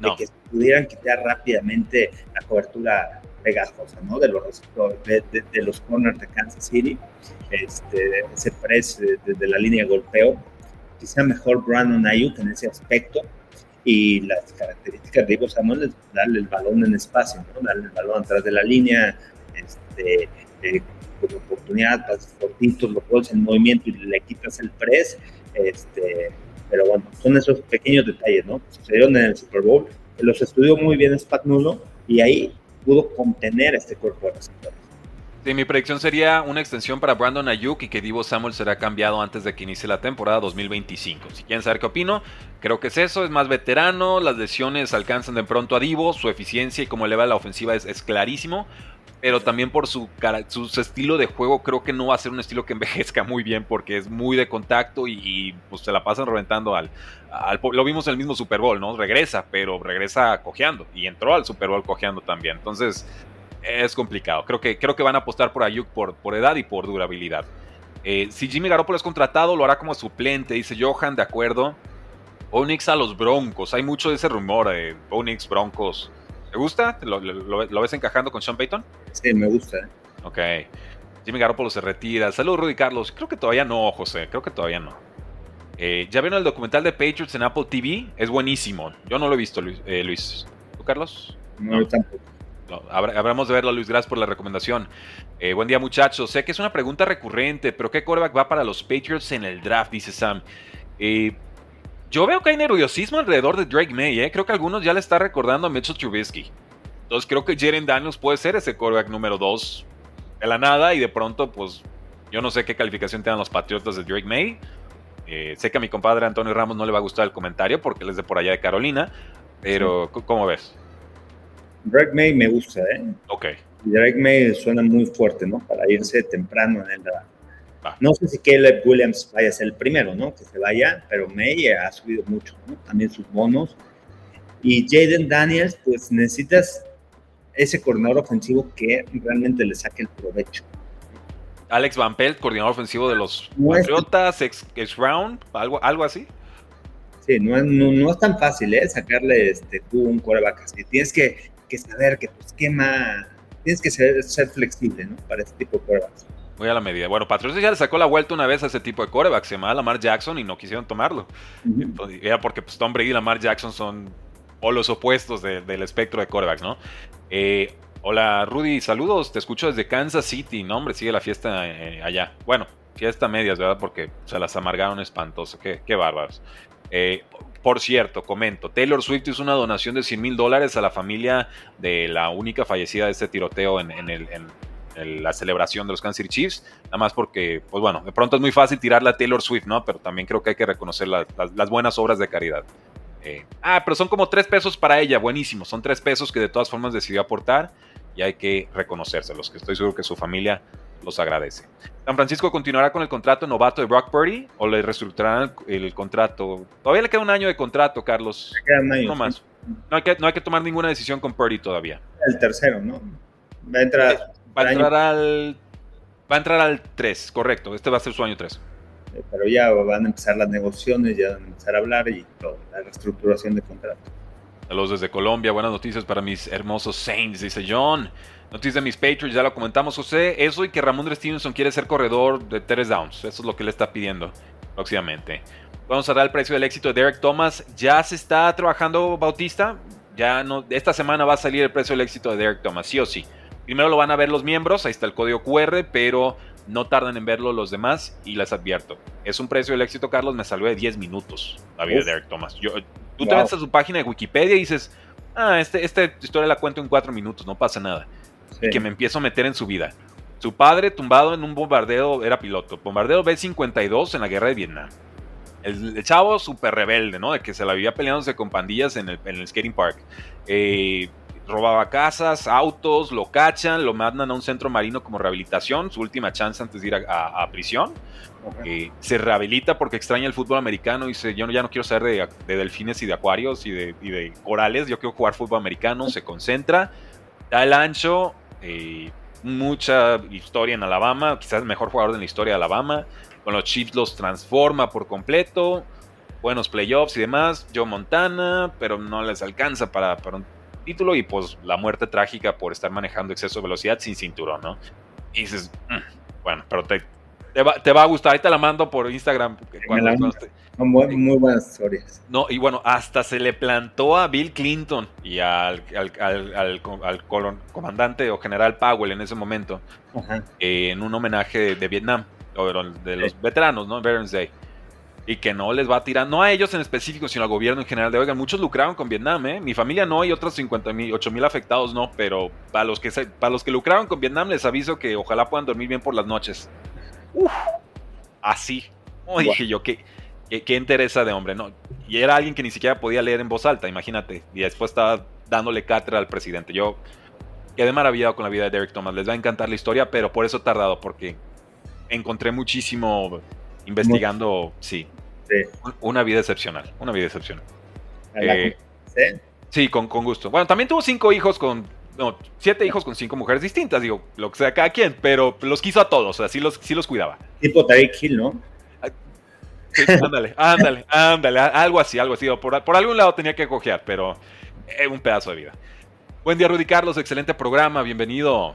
De que pudieran quitar rápidamente la cobertura pegajosa ¿no? de, los, de, de, los corners de Kansas City, este, ese press desde la línea de golpeo. Quizá mejor Brandon Ayuk en ese aspecto y las características de Ivo Samuel es darle el balón en espacio, ¿no? darle el balón atrás de la línea, este, eh, oportunidad, pases cortitos, lo pones en movimiento y le quitas el press Este, pero bueno, son esos pequeños detalles, ¿no? Sucedieron en el Super Bowl. Los estudió muy bien Spagnuolo y ahí pudo contener este cuerpo de receptores. Sí, mi predicción sería una extensión para Brandon Ayuk y que Divo Samuel será cambiado antes de que inicie la temporada 2025. Si quieren saber qué opino, creo que es eso, es más veterano, las lesiones alcanzan de pronto a Divo, su eficiencia y cómo eleva la ofensiva es, clarísimo, pero también por su, su, estilo de juego creo que no va a ser un estilo que envejezca muy bien porque es muy de contacto y, pues se la pasan reventando al, al, Lo vimos en el mismo Super Bowl, ¿no? Regresa, pero regresa cojeando y entró al Super Bowl cojeando también. Entonces es complicado. Creo que, creo que van a apostar por Ayuk por, por edad y por durabilidad. Eh, si Jimmy Garoppolo es contratado, lo hará como suplente, dice Johan, de acuerdo. Onix a los Broncos. Hay mucho de ese rumor de Onix Broncos. ¿Te gusta? ¿Lo, ves encajando con Sean Payton? Sí, me gusta. ¿eh? Ok. Jimmy Garoppolo se retira. Saludos, Rudy Carlos. Creo que todavía no, José. Creo que todavía no. Eh, ¿Ya vieron el documental de Patriots en Apple TV? Es buenísimo. Yo no lo he visto, Luis. Luis. ¿Tú, Carlos? No, no. tampoco. Habremos de verlo, Luis. Gracias por la recomendación. Eh, buen día, muchachos. Sé que es una pregunta recurrente, pero ¿qué quarterback va para los Patriots en el draft? Dice Sam. Eh, yo veo que hay nerviosismo alrededor de Drake May. ¿eh? Creo que algunos ya le está recordando a Mitchell Trubisky. Entonces creo que Jaren Daniels puede ser ese quarterback número 2 de la nada y de pronto, pues, yo no sé qué calificación tengan los Patriotas de Drake May. sé que a mi compadre Antonio Ramos no le va a gustar el comentario porque él es de por allá de Carolina. Pero, ¿cómo ves? Drake May me gusta, ¿eh? Ok. Drake May suena muy fuerte, ¿no? Para irse temprano en el draft. No sé si Caleb Williams vaya a ser el primero, ¿no? Que se vaya, pero May ha subido mucho, ¿no? También sus bonos. Y Jaden Daniels, pues necesitas ese coordinador ofensivo que realmente le saque el provecho. Alex Van Pelt, coordinador ofensivo de los Patriotas, ex, round, algo, algo así. Sí, no es, no, es tan fácil, ¿eh? Sacarle este, tú un coreback así. Tienes que que saber que tu esquema, tienes que ser, ser flexible, ¿no? Para este tipo de corebacks. Muy a la medida. Bueno, Patriots ya le sacó la vuelta una vez a ese tipo de corebacks, se llamaba Lamar Jackson y no quisieron tomarlo. era porque pues, Tom Brady y Lamar Jackson son o los opuestos del espectro de corebacks, ¿no? Eh, hola Rudy, saludos, te escucho desde Kansas City, no hombre, sigue la fiesta eh, allá. Bueno, fiesta medias, ¿verdad? Porque se las amargaron espantoso, qué, qué bárbaros. Eh, por cierto, comento, Taylor Swift hizo una donación de 100 mil dólares a la familia de la única fallecida de este tiroteo en, la celebración de los Kansas City Chiefs, nada más porque, pues bueno, de pronto es muy fácil tirarle a Taylor Swift, ¿no? Pero también creo que hay que reconocer las buenas obras de caridad. Eh, ah, pero son como tres pesos para ella, buenísimo, son tres pesos que de todas formas decidió aportar y hay que reconocérselos, que estoy seguro que su familia los agradece. ¿San Francisco continuará con el contrato novato de Brock Purdy o le reestructurarán el, contrato? Todavía le queda un año de contrato, Carlos. No más. No hay, que, no hay que tomar ninguna decisión con Purdy todavía. El tercero, ¿no? Va a entrar, va a entrar al. Va a entrar al 3, correcto. Este va a ser su año 3. Pero ya van a empezar las negociaciones, ya van a empezar a hablar y todo, la reestructuración de contrato. Saludos desde Colombia, buenas noticias para mis hermosos Saints, dice John. Noticias de mis Patriots, ya lo comentamos, José. Eso y que Ramondre Stevenson quiere ser corredor de Teres Downs. Eso es lo que le está pidiendo próximamente. Vamos a dar el precio del éxito de Derek Thomas. Ya se está trabajando Bautista. Ya no, esta semana va a salir el precio del éxito de Derek Thomas, sí o sí. Primero lo van a ver los miembros, ahí está el código QR, pero no tardan en verlo los demás y les advierto. Es un precio del éxito, Carlos, me salió de 10 minutos la vida de Derek Thomas. Yo, tú te vas a su página de Wikipedia y dices, ah, este, esta historia la cuento en 4 minutos, no pasa nada y que me empiezo a meter en su vida. Su padre, tumbado en un bombardeo, era piloto. Bombardeo B-52 en la guerra de Vietnam. El, chavo súper rebelde, ¿no? De que se la vivía peleándose con pandillas en el, skating park. Eh, robaba casas, autos, lo cachan, lo mandan a un centro marino como rehabilitación, su última chance antes de ir a, prisión. Eh, se rehabilita porque extraña el fútbol americano y dice, yo ya no quiero saber de, delfines y de acuarios y de, y de, corales, yo quiero jugar fútbol americano, se concentra, da el ancho, eh, mucha historia en Alabama, quizás el mejor jugador de la historia de Alabama. Con los Chiefs los transforma por completo. Buenos playoffs y demás. Joe Montana, pero no les alcanza para, para un título. Y pues la muerte trágica por estar manejando exceso de velocidad sin cinturón, ¿no? Y dices, mm, bueno, pero te, te va, a gustar. Ahí te la mando por Instagram. Son muy, buenas historias. No, y bueno, hasta se le plantó a Bill Clinton y al, al, comandante o general Powell en ese momento en un homenaje de, Vietnam, o de los veteranos, ¿no? Veterans Day. Y que no les va a tirar, no a ellos en específico, sino al gobierno en general de, oigan, muchos lucraron con Vietnam, ¿eh? Mi familia no y otros 50 mil, 8 mil afectados no, pero para los, que para los que lucraron con Vietnam les aviso que ojalá puedan dormir bien por las noches. Uf, así. dije yo, ¿qué, qué, interesa de hombre, ¿no? Y era alguien que ni siquiera podía leer en voz alta, imagínate. Y después estaba dándole cátedra al presidente. Yo quedé maravillado con la vida de Derek Thomas. Les va a encantar la historia, pero por eso he tardado, porque encontré muchísimo investigando, sí. Una vida excepcional, una vida excepcional. Eh, ¿Sí? con, con, gusto. Bueno, también tuvo cinco hijos con, no, siete hijos con cinco mujeres distintas, digo, lo que sea cada quien, pero los quiso a todos, o sea, sí los, sí los cuidaba. Tipo Tarek Hill, ¿no? ándale, ándale, ándale, algo así, algo así. Por, por algún lado tenía que cojear, pero es un pedazo de vida. Buen día, Rudy Carlos, excelente programa, bienvenido.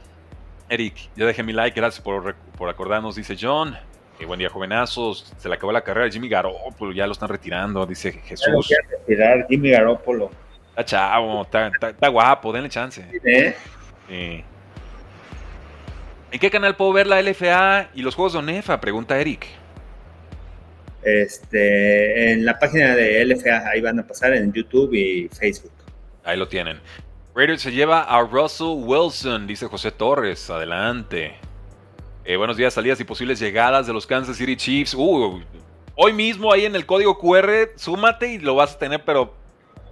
Eric, ya dejé mi like, gracias por, por acordarnos, dice John buen día, jovenazos. Se le acabó la carrera de Jimmy Garoppolo, ya lo están retirando, dice Jesús. retirar Jimmy Garoppolo. Está chavo, está, guapo, denle chance. ¿En qué canal puedo ver la LFA y los juegos de ONEFA? Pregunta Eric. Este, en la página de LFA, ahí van a pasar en YouTube y Facebook. Ahí lo tienen. Raiders se lleva a Russell Wilson, dice José Torres. Adelante. Eh, buenos días, salidas y posibles llegadas de los Kansas City Chiefs. Uh, hoy mismo ahí en el código QR, súmate y lo vas a tener, pero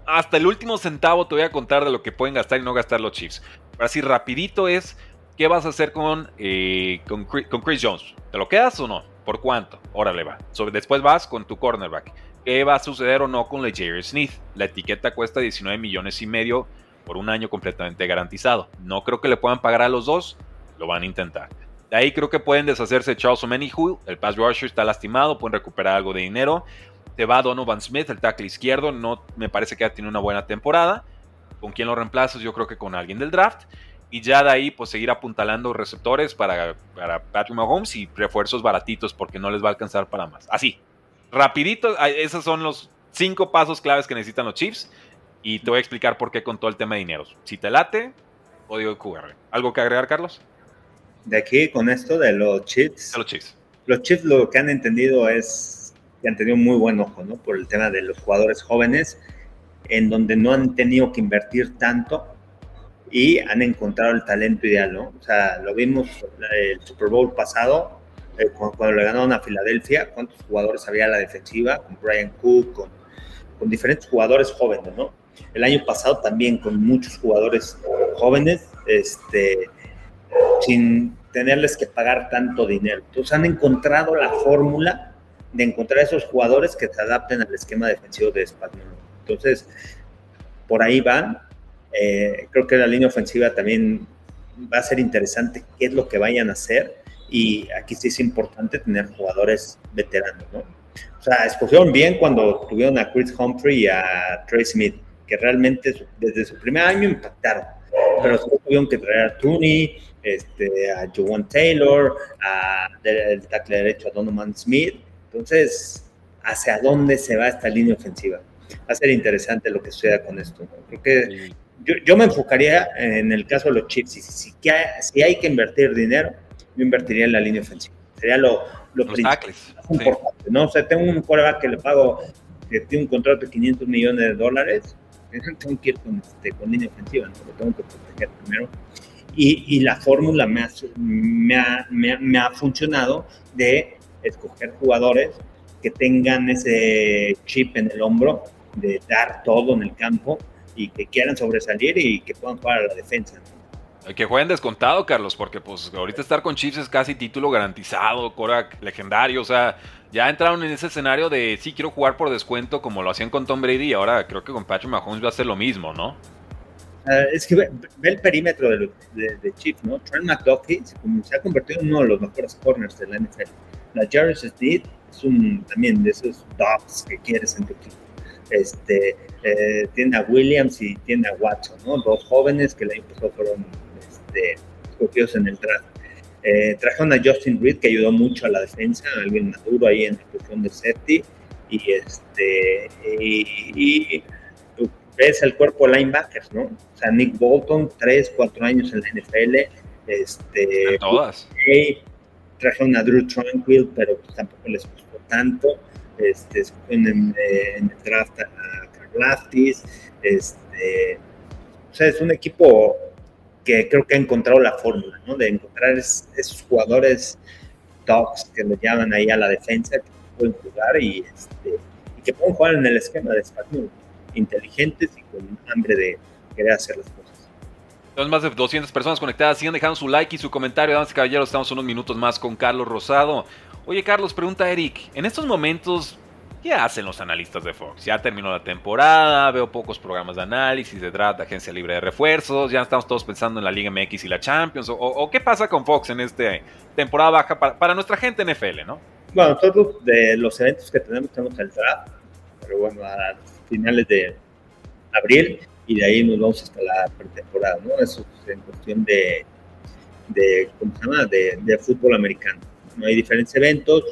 hasta el último centavo te voy a contar de lo que pueden gastar y no gastar los Chiefs. Pero así rapidito es, ¿qué vas a hacer con, eh, con, Chris Jones? ¿Te lo quedas o no? ¿Por cuánto? Órale va. después vas con tu cornerback. ¿Qué va a suceder o no con Jerry Smith? La etiqueta cuesta 19 millones y medio por un año completamente garantizado. No creo que le puedan pagar a los dos, lo van a intentar. De ahí creo que pueden deshacerse de Charles Omenihu, el pass rusher está lastimado, pueden recuperar algo de dinero. Se va Donovan Smith, el tackle izquierdo, no me parece que ha tenido una buena temporada. ¿Con quién lo reemplazas? Yo creo que con alguien del draft. Y ya de ahí, pues seguir apuntalando receptores para, para Patrick Mahomes y refuerzos baratitos porque no les va a alcanzar para más. Así, rapidito, esos son los cinco pasos claves que necesitan los Chiefs. Y te voy a explicar por qué con todo el tema de dineros. Si te late, código QR. ¿Algo que agregar, Carlos? De aquí con esto de los chips. los chips. Los chips lo que han entendido es que han tenido muy buen ojo, ¿no? Por el tema de los jugadores jóvenes, en donde no han tenido que invertir tanto y han encontrado el talento ideal, ¿no? O sea, lo vimos el Super Bowl pasado, eh, cuando, le ganaron a Filadelfia, cuántos jugadores había la defensiva, con Brian Cook, con, con diferentes jugadores jóvenes, ¿no? El año pasado también con muchos jugadores jóvenes, este, sin tenerles que pagar tanto dinero. Entonces han encontrado la fórmula de encontrar esos jugadores que se adapten al esquema defensivo de España. Entonces, por ahí van. Eh, creo que la línea ofensiva también va a ser interesante qué es lo que vayan a hacer. Y aquí sí es importante tener jugadores veteranos, ¿no? O sea, escogieron bien cuando tuvieron a Chris Humphrey y a Trey Smith, que realmente desde su primer año impactaron. Pero tuvieron que traer a Tooney, este, a Joan Taylor, a, el tackle derecho a Donovan Smith. Entonces, ¿hacia dónde se va esta línea ofensiva? Va a ser interesante lo que suceda con esto. Porque yo, me enfocaría en el caso de los Chiefs. Si, si, si, hay que invertir dinero, yo invertiría en la línea ofensiva. Sería lo, lo principal, importante. ¿no? O sea, tengo un quarterback que le pago, que tiene un contrato de 500 millones de dólares. Tengo que ir con, este, con línea ofensiva, ¿no? lo tengo que proteger primero y, la fórmula me ha, me, ha, me, ha, funcionado de escoger jugadores que tengan ese chip en el hombro, de dar todo en el campo y que quieran sobresalir y que puedan jugar a la defensa. Que jueguen descontado, Carlos, porque pues ahorita estar con Chiefs es casi título garantizado, Cora legendario, o sea, ya entraron en ese escenario de sí quiero jugar por descuento como lo hacían con Tom Brady y ahora creo que con Patrick Mahomes va a ser lo mismo, ¿no? Ah, es que ve, el perímetro de, de, Chiefs, ¿no? Trent McDuffie se, ha convertido en uno de los mejores corners de la NFL. La Jarvis Smith es un también de esos dogs que quieres en tu equipo. Este, eh, tiene a Williams y tiene a Watson, ¿no? Dos jóvenes que el año fueron este, escogidos en el draft. Eh, trajeron a Justin Reed, que ayudó mucho a la defensa, alguien maduro ahí en la posición de safety. Y, este, y ves el cuerpo de linebackers, ¿no? O sea, Nick Bolton, tres, cuatro años en la NFL. Este, todas. trajeron a Drew Tranquil, pero pues tampoco les gustó tanto. este, en, el draft a Karlaftis, este, o sea, es un equipo que creo que ha encontrado la fórmula, ¿no? De encontrar esos jugadores dogs que le llaman ahí a la defensa, que pueden jugar y, este, que pueden jugar en el esquema de español, inteligentes y con hambre de querer hacer las cosas. Tenemos más de 200 personas conectadas. Sigan dejando su like y su comentario. Damas y caballeros, estamos unos minutos más con Carlos Rosado. Oye, Carlos, pregunta Eric. En estos momentos, ¿qué hacen los analistas de Fox? Ya terminó la temporada, veo pocos programas de análisis, de draft, agencia libre de refuerzos. Ya estamos todos pensando en la Liga MX y la Champions. ¿O, qué pasa con Fox en esta temporada baja para, nuestra gente NFL, no? Bueno, nosotros de los eventos que tenemos, tenemos el draft, pero bueno, a finales de abril y de ahí nos vamos hasta la pretemporada, ¿no? Eso es en cuestión de, ¿cómo se llama?, de, fútbol americano. ¿no? Hay diferentes eventos,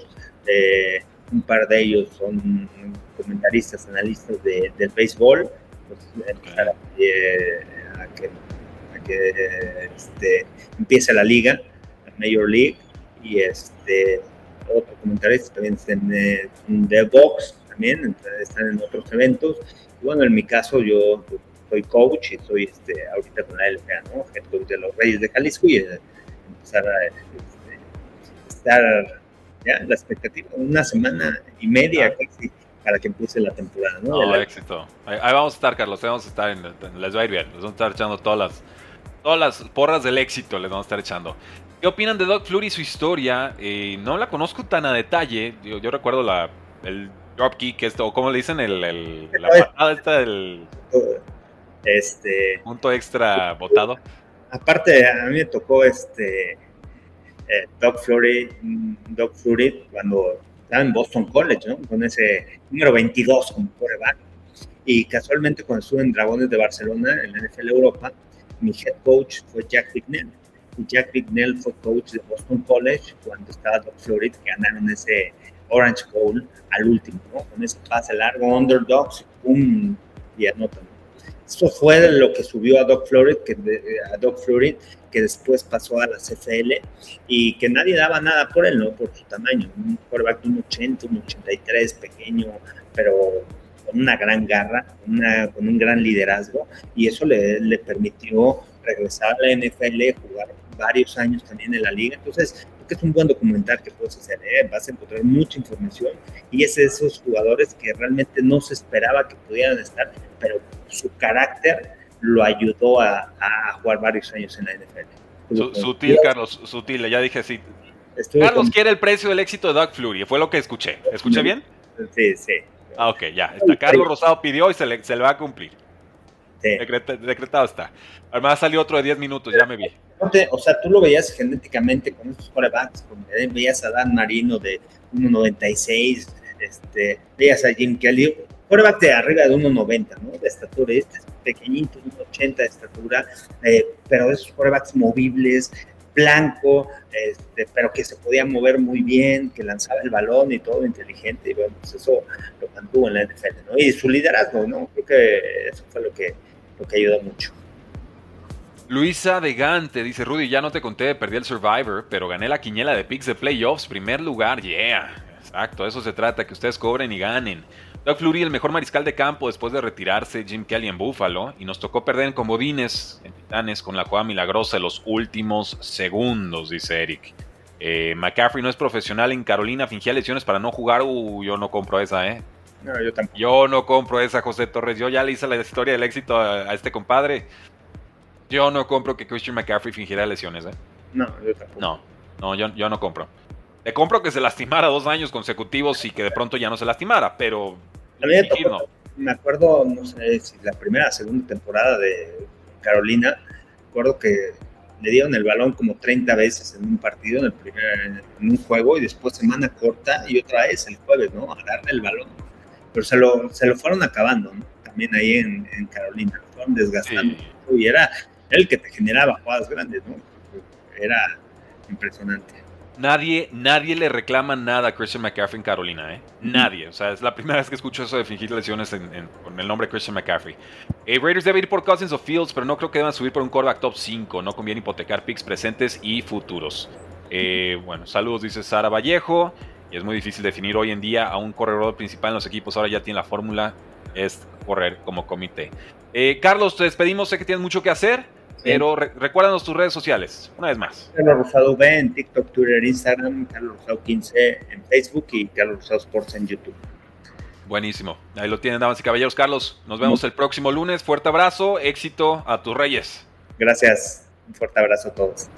eh, un par de ellos son comentaristas, analistas de, del béisbol, pues empezar a, eh, a, que, a que este, empiece la liga, la Major League, y este, otro comentarista también de, de box, también están en otros eventos. Y bueno, en mi caso yo soy coach y soy este, ahorita con la LFA, ¿no? Head coach de los Reyes de Jalisco y eh, empezar a este, estar ya la expectativa, una semana y media ah. casi para que empiece la temporada, ¿no? no éxito. Ahí, vamos a estar, Carlos, vamos a estar, en, les va a ir bien, les vamos a estar echando todas las, todas las porras del éxito, les vamos a estar echando. ¿Qué opinan de Doug Flurry y su historia? Eh, no la conozco tan a detalle, yo, yo recuerdo la, el dropkick, esto, o como le dicen, el, el la patada esta del... Este, Punto extra votado. Aparte, a mí me tocó este eh, Doug Flurry, mm, Doug Flurry cuando estaba en Boston College, ¿no? Con ese número 22 como coreback. Y casualmente cuando estuve en Dragones de Barcelona, en la NFL Europa, mi head coach fue Jack Bignell. Y Jack Bignell fue coach de Boston College cuando estaba Doug Flurry, que ganaron ese Orange Bowl al último. Con ese pase largo, underdogs, un y anotan. Eso fue lo que subió a Doc Florid, que, a Doc Florid, que después pasó a la CFL y que nadie daba nada por él, ¿no? Por su tamaño. Un quarterback de un 80, un 83, pequeño, pero con una gran garra, con un gran liderazgo y eso le, le permitió regresar a la NFL, jugar varios años también en la liga. Entonces, que es un buen documental que puedes hacer, ¿eh? vas a encontrar mucha información y es de esos jugadores que realmente no se esperaba que pudieran estar, pero su carácter lo ayudó a, jugar varios años en la NFL. sutil, Carlos, sutil, ya dije sí. Carlos quiere el precio del éxito de Doug Flurry, fue lo que escuché. ¿Escuché bien? Sí, sí. Ah, ok, ya. Está. Carlos Rosado pidió y se le, se le va a cumplir. decretado está. Además salió otro de 10 minutos, ya me vi o sea, tú lo veías genéticamente con estos corebacks, veías a Dan Marino de 1.96, este, veías a Jim Kelly, coreback de arriba de 1.90, ¿no? De estatura, este es pequeñito, 1.80 de estatura, eh, pero esos corebacks movibles, blanco, este, pero que se podía mover muy bien, que lanzaba el balón y todo inteligente, y bueno, pues eso lo mantuvo en la NFL, ¿no? Y su liderazgo, ¿no? Creo que eso fue lo que, lo que ayudó mucho. Luisa de Gante dice, Rudy, ya no te conté, perdí el Survivor, pero gané la quiniela de picks de playoffs, primer lugar, yeah. Exacto, eso se trata, que ustedes cobren y ganen. Doug Flurry, el mejor mariscal de campo después de retirarse Jim Kelly en Buffalo, y nos tocó perder en comodines, en Titanes, con la jugada milagrosa en los últimos segundos, dice Eric. Eh, McCaffrey no es profesional en Carolina, fingía lesiones para no jugar, uh, yo no compro esa, ¿eh? No, yo tampoco. Yo no compro esa, José Torres. Yo ya le hice la historia del éxito a este compadre. Yo no compro que Christian McCaffrey fingiera lesiones, ¿eh? No, yo tampoco. No, no, yo, yo no compro. Le compro que se lastimara dos años consecutivos y que de pronto ya no se lastimara, pero. Me acuerdo, no sé si la primera o segunda temporada de Carolina, recuerdo que le dieron el balón como 30 veces en un partido, en, el primer, en un juego, y después semana corta y otra vez el jueves, ¿no? A darle el balón. Pero se lo, se lo fueron acabando, ¿no? También ahí en, Carolina, lo fueron desgastando. Y era, el que te generaba jugadas grandes, ¿no? Era impresionante. Nadie, nadie le reclama nada a Christian McCaffrey en Carolina, ¿eh? Nadie. O sea, es la primera vez que escucho eso de fingir lesiones con el nombre Christian McCaffrey. Eh, Raiders debe ir por Cousins o Fields, pero no creo que deban subir por un quarterback top 5. No conviene hipotecar picks presentes y futuros. Eh, bueno, saludos, dice Sara Vallejo. Y es muy difícil definir hoy en día a un corredor principal en los equipos. Ahora ya tiene la fórmula, es correr como comité. Eh, Carlos, te despedimos, sé que tienes mucho que hacer, pero recuérdanos tus redes sociales, una vez más. Carlos Rosado V en TikTok, Twitter, Instagram, Carlos Rosado 15 en Facebook y Carlos Rosado Sports en YouTube. Buenísimo. Ahí lo tienen, damas y caballeros. Carlos, nos vemos el próximo lunes. Fuerte abrazo, éxito a tus reyes. Gracias. Un fuerte abrazo a todos.